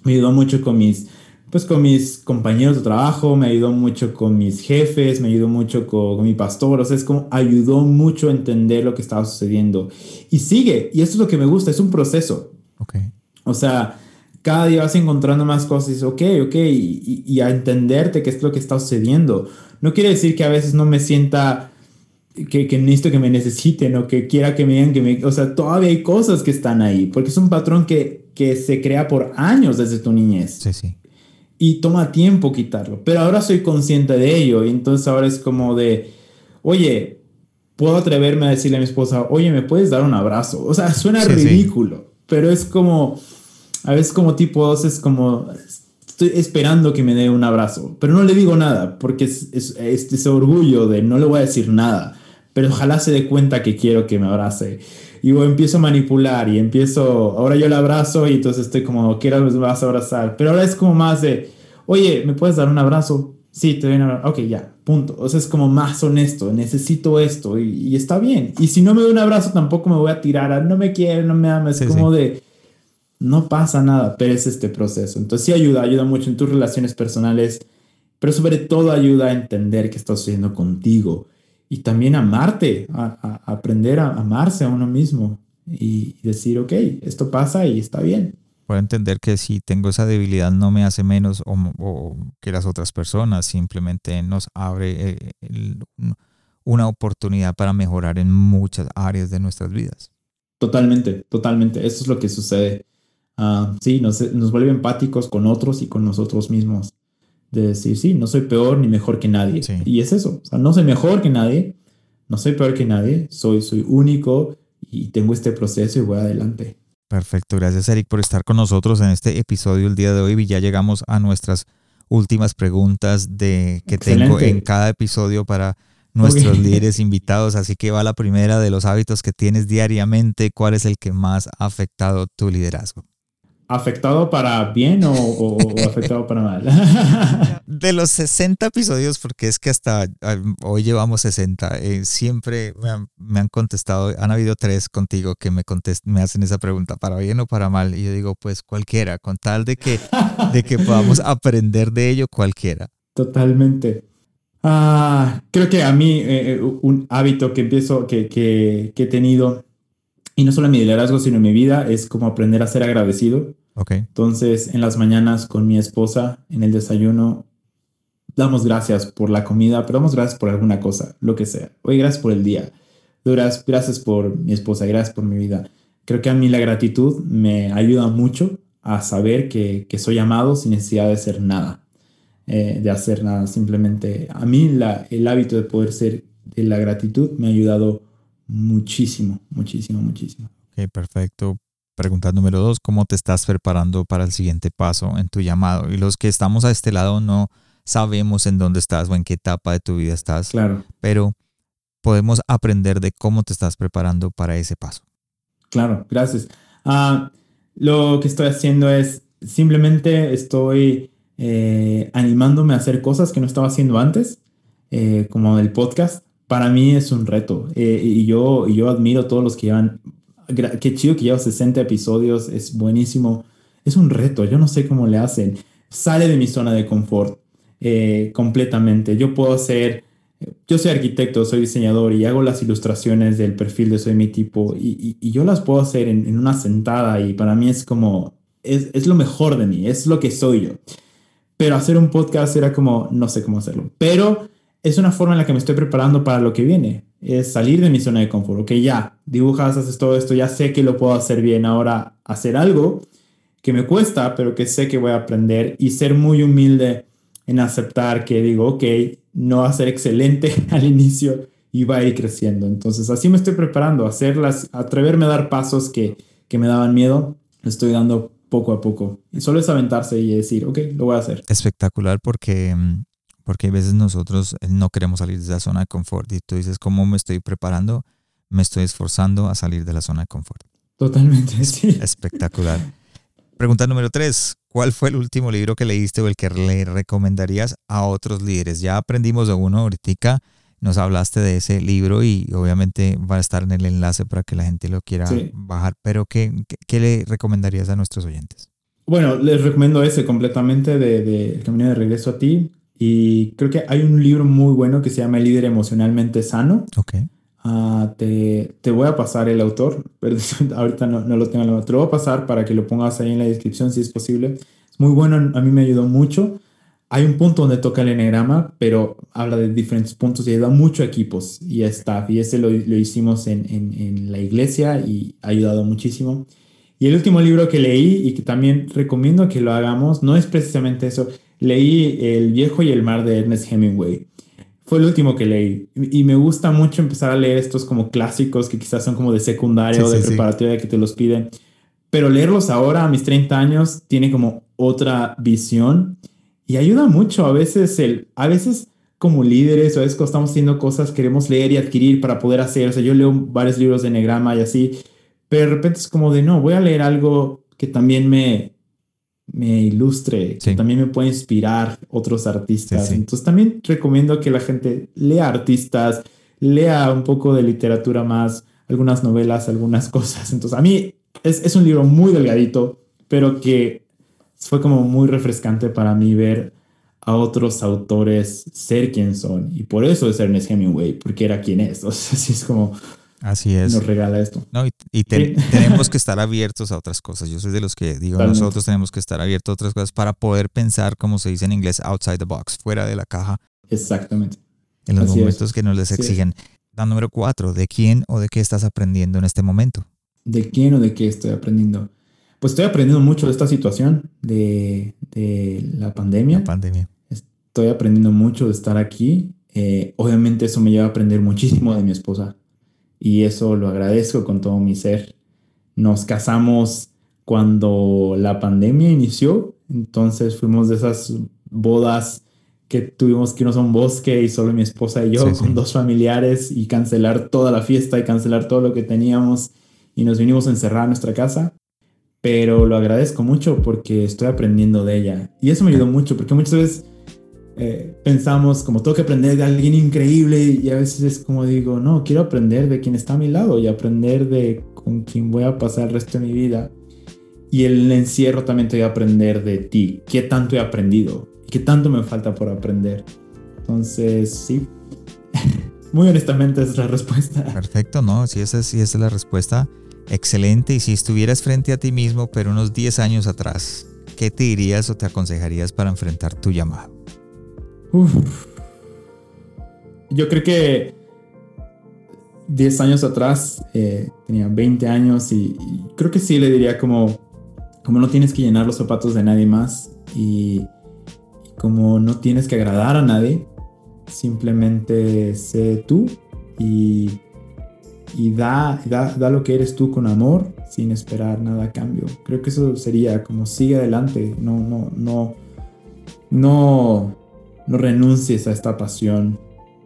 Me ayudó mucho con mis pues con mis compañeros de trabajo, me ayudó mucho con mis jefes, me ayudó mucho con, mi pastor, o sea, es como ayudó mucho a entender lo que estaba sucediendo. Y sigue, y esto es lo que me gusta, es un proceso. Ok. O sea, cada día vas encontrando más cosas y ok, ok, y, a entenderte qué es lo que está sucediendo. No quiere decir que a veces no me sienta que, que, necesito que me necesiten o que quiera que me digan que me... O sea, todavía hay cosas que están ahí, porque es un patrón que, que se crea por años desde tu niñez. Sí, sí. Y toma tiempo quitarlo, pero ahora soy consciente de ello y entonces ahora es como de, oye, puedo atreverme a decirle a mi esposa, oye, ¿me puedes dar un abrazo? O sea, suena ridículo, pero es como, a veces como tipo dos es como, estoy esperando que me dé un abrazo, pero no le digo nada porque es, es, es ese orgullo de no le voy a decir nada pero ojalá se dé cuenta que quiero que me abrace. Y yo empiezo a manipular y empiezo, ahora yo le abrazo y entonces estoy como, quiero me vas a abrazar. Pero ahora es como más de, oye, ¿me puedes dar un abrazo? Sí, te doy un abrazo. Ok, ya, punto. O sea, es como más honesto, necesito esto y, está bien. Y si no me doy un abrazo, tampoco me voy a tirar a, no me quiere, no me ama. Es como de, no pasa nada, pero es este proceso. Entonces sí ayuda, ayuda mucho en tus relaciones personales, pero sobre todo ayuda a entender qué está sucediendo contigo y también amarte, a, aprender a amarse a uno mismo y decir, ok, esto pasa y está bien. Puedo entender que si tengo esa debilidad no me hace menos o, que las otras personas, simplemente nos abre eh, una oportunidad para mejorar en muchas áreas de nuestras vidas. Totalmente, totalmente. Eso es lo que sucede. Uh, sí, nos, nos vuelve empáticos con otros y con nosotros mismos de decir, sí, no soy peor ni mejor que nadie. Y es eso, o sea, no soy mejor que nadie, no soy peor que nadie, soy, soy único y tengo este proceso y voy adelante. Perfecto, gracias Eric por estar con nosotros en este episodio el día de hoy y ya llegamos a nuestras últimas preguntas de que tengo en cada episodio para nuestros líderes invitados, así que va la primera de los hábitos que tienes diariamente, ¿cuál es el que más ha afectado tu liderazgo? ¿Afectado para bien o, afectado para mal? de los 60 episodios, porque es que hasta hoy llevamos 60, eh, siempre me han, contestado, han habido tres contigo que me, me hacen esa pregunta, ¿para bien o para mal? Y yo digo, pues cualquiera, con tal de que, de que podamos aprender de ello, cualquiera. Totalmente. Ah, creo que a mí eh, eh, un hábito que empiezo, que, que, que he tenido y no solo en mi liderazgo, sino en mi vida, es como aprender a ser agradecido. Okay. Entonces, en las mañanas con mi esposa, en el desayuno, damos gracias por la comida, pero damos gracias por alguna cosa, lo que sea. Oye, gracias por el día. Gracias, gracias por mi esposa, gracias por mi vida. Creo que a mí la gratitud me ayuda mucho a saber que, que soy amado sin necesidad de hacer nada, eh, de hacer nada. Simplemente a mí la, el hábito de poder ser de la gratitud me ha ayudado muchísimo, muchísimo, muchísimo. Ok, perfecto. Pregunta número dos, ¿cómo te estás preparando para el siguiente paso en tu llamado? Y los que estamos a este lado no sabemos en dónde estás o en qué etapa de tu vida estás. Claro. Pero podemos aprender de cómo te estás preparando para ese paso. Claro, gracias. Ah, lo que estoy haciendo es simplemente estoy eh, animándome a hacer cosas que no estaba haciendo antes, eh, como el podcast para mí es un reto. Eh, y yo, yo admiro a todos los que llevan. Qué chido que lleva 60 episodios, es buenísimo. Es un reto, yo no sé cómo le hacen. Sale de mi zona de confort eh, completamente. Yo puedo hacer. Yo soy arquitecto, soy diseñador y hago las ilustraciones del perfil de Soy mi tipo y, y, yo las puedo hacer en, en, una sentada y para mí es como, es, es, lo mejor de mí, es lo que soy yo. Pero hacer un podcast era como, no sé cómo hacerlo. Pero es una forma en la que me estoy preparando para lo que viene. Es salir de mi zona de confort. Ok, ya, dibujas, haces todo esto, ya sé que lo puedo hacer bien. Ahora, hacer algo que me cuesta, pero que sé que voy a aprender y ser muy humilde en aceptar que digo, ok, no va a ser excelente al inicio y va a ir creciendo. Entonces, así me estoy preparando, hacerlas, atreverme a dar pasos que, que me daban miedo, estoy dando poco a poco. Y solo es aventarse y decir, ok, lo voy a hacer. Espectacular porque mm, porque a veces nosotros eh, no queremos salir de esa zona de confort y tú dices, ¿cómo me estoy preparando? Me estoy esforzando a salir de la zona de confort. Totalmente, sí. Espectacular. Pregunta número tres. ¿Cuál fue el último libro que leíste o el que le recomendarías a otros líderes? Ya aprendimos de uno ahorita, nos hablaste de ese libro y obviamente va a estar en el enlace para que la gente lo quiera bajar, pero ¿qué, ¿qué, le recomendarías a nuestros oyentes? Bueno, les recomiendo ese completamente de, de El Camino de Regreso a ti. Y creo que hay un libro muy bueno que se llama El líder emocionalmente sano. Ok. Uh, te, te, voy a pasar el autor, pero ahorita no, no lo tengo en la mano. Te lo voy a pasar para que lo pongas ahí en la descripción si es posible. Es muy bueno, a mí me ayudó mucho hay un punto donde toca el enegrama, pero habla de diferentes puntos y ayuda mucho a equipos y a staff. Y ese lo, lo hicimos en, en, en, la iglesia y ha ayudado muchísimo. Y el último libro que leí y que también recomiendo que lo hagamos, no es precisamente eso. Leí El viejo y el mar de Ernest Hemingway. Fue el último que leí. Y me gusta mucho empezar a leer estos como clásicos que quizás son como de secundaria o de preparatoria que te los piden. Pero leerlos ahora a mis 30 años tiene como otra visión y ayuda mucho. A veces, el, a veces como líderes o a veces cuando estamos haciendo cosas queremos leer y adquirir para poder hacer. O sea, yo leo varios libros de Enneagrama y así pero de repente es como de, no, voy a leer algo que también me, me ilustre, que también me puede inspirar otros artistas. Entonces también recomiendo que la gente lea artistas, lea un poco de literatura más, algunas novelas, algunas cosas. Entonces a mí es, es un libro muy delgadito, pero que fue como muy refrescante para mí ver a otros autores ser quien son. Y por eso es Ernest Hemingway, porque era quien es. O sea, así es como, Así es. Nos regala esto. No, y, tenemos que estar abiertos a otras cosas. Yo soy de los que digo, nosotros tenemos que estar abiertos a otras cosas para poder pensar, como se dice en inglés, outside the box, fuera de la caja. Exactamente. En los momentos que nos les exigen. La número cuatro, ¿de quién o de qué estás aprendiendo en este momento? ¿De quién o de qué estoy aprendiendo? Pues estoy aprendiendo mucho de esta situación de, de la pandemia. La pandemia. Estoy aprendiendo mucho de estar aquí. Eh, obviamente eso me lleva a aprender muchísimo de mi esposa y eso lo agradezco con todo mi ser. Nos casamos cuando la pandemia inició, entonces fuimos de esas bodas que tuvimos que irnos a un bosque y solo mi esposa y yo con dos familiares y cancelar toda la fiesta y cancelar todo lo que teníamos y nos vinimos a encerrar a nuestra casa. Pero lo agradezco mucho porque estoy aprendiendo de ella y eso me ayudó mucho porque muchas veces eh, pensamos como tengo que aprender de alguien increíble y a veces es como digo, no, quiero aprender de quien está a mi lado y aprender de con quien voy a pasar el resto de mi vida. Y el encierro también te voy a aprender de ti, qué tanto he aprendido y qué tanto me falta por aprender. Entonces, sí, muy honestamente es la respuesta. Perfecto, ¿no? Si esa, si esa es la respuesta, excelente. Y si estuvieras frente a ti mismo, pero unos 10 años atrás, ¿qué te dirías o te aconsejarías para enfrentar tu llamado? Yo creo que 10 años atrás eh, tenía 20 años y, creo que sí le diría como, como no tienes que llenar los zapatos de nadie más y, como no tienes que agradar a nadie, simplemente sé tú y, y da, da, da, lo que eres tú con amor sin esperar nada a cambio. Creo que eso sería como sigue adelante, no, no, no, no no renuncies a esta pasión,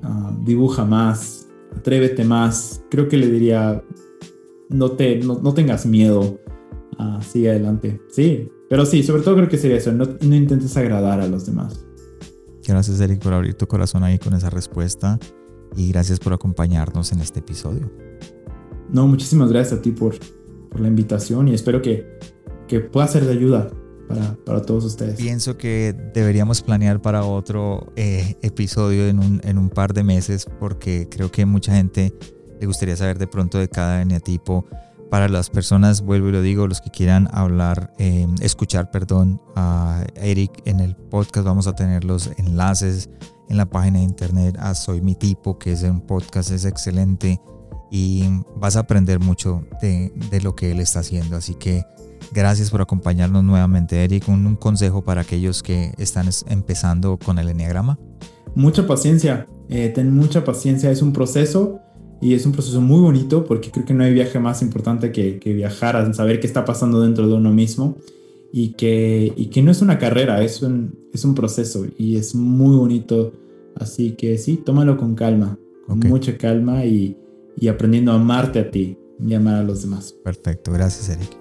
ah, dibuja más, atrévete más. Creo que le diría, no, te, no, tengas miedo, uh, sigue adelante. Sí, pero sí, sobre todo creo que sería eso, no, no intentes agradar a los demás. Gracias Eric por abrir tu corazón ahí con esa respuesta y gracias por acompañarnos en este episodio. No, muchísimas gracias a ti por, por la invitación y espero que, que pueda ser de ayuda para, todos ustedes. Pienso que deberíamos planear para otro eh, episodio en un, en un par de meses porque creo que mucha gente le gustaría saber de pronto de cada eneatipo. Para las personas, vuelvo y lo digo, los que quieran hablar, eh, escuchar, perdón, a Eric en el podcast, vamos a tener los enlaces en la página de internet a Soy Mi Tipo, que es un podcast, es excelente y vas a aprender mucho de, de lo que él está haciendo. Así que Gracias por acompañarnos nuevamente, Eric. Un, consejo para aquellos que están empezando con el Enneagrama. Mucha paciencia, eh, ten mucha paciencia, es un proceso y es un proceso muy bonito porque creo que no hay viaje más importante que, que viajar a saber qué está pasando dentro de uno mismo y que, y que no es una carrera, es un, es un proceso y es muy bonito. Así que sí, tómalo con calma, con mucha calma y, y aprendiendo a amarte a ti y amar a los demás. Perfecto, gracias Eric.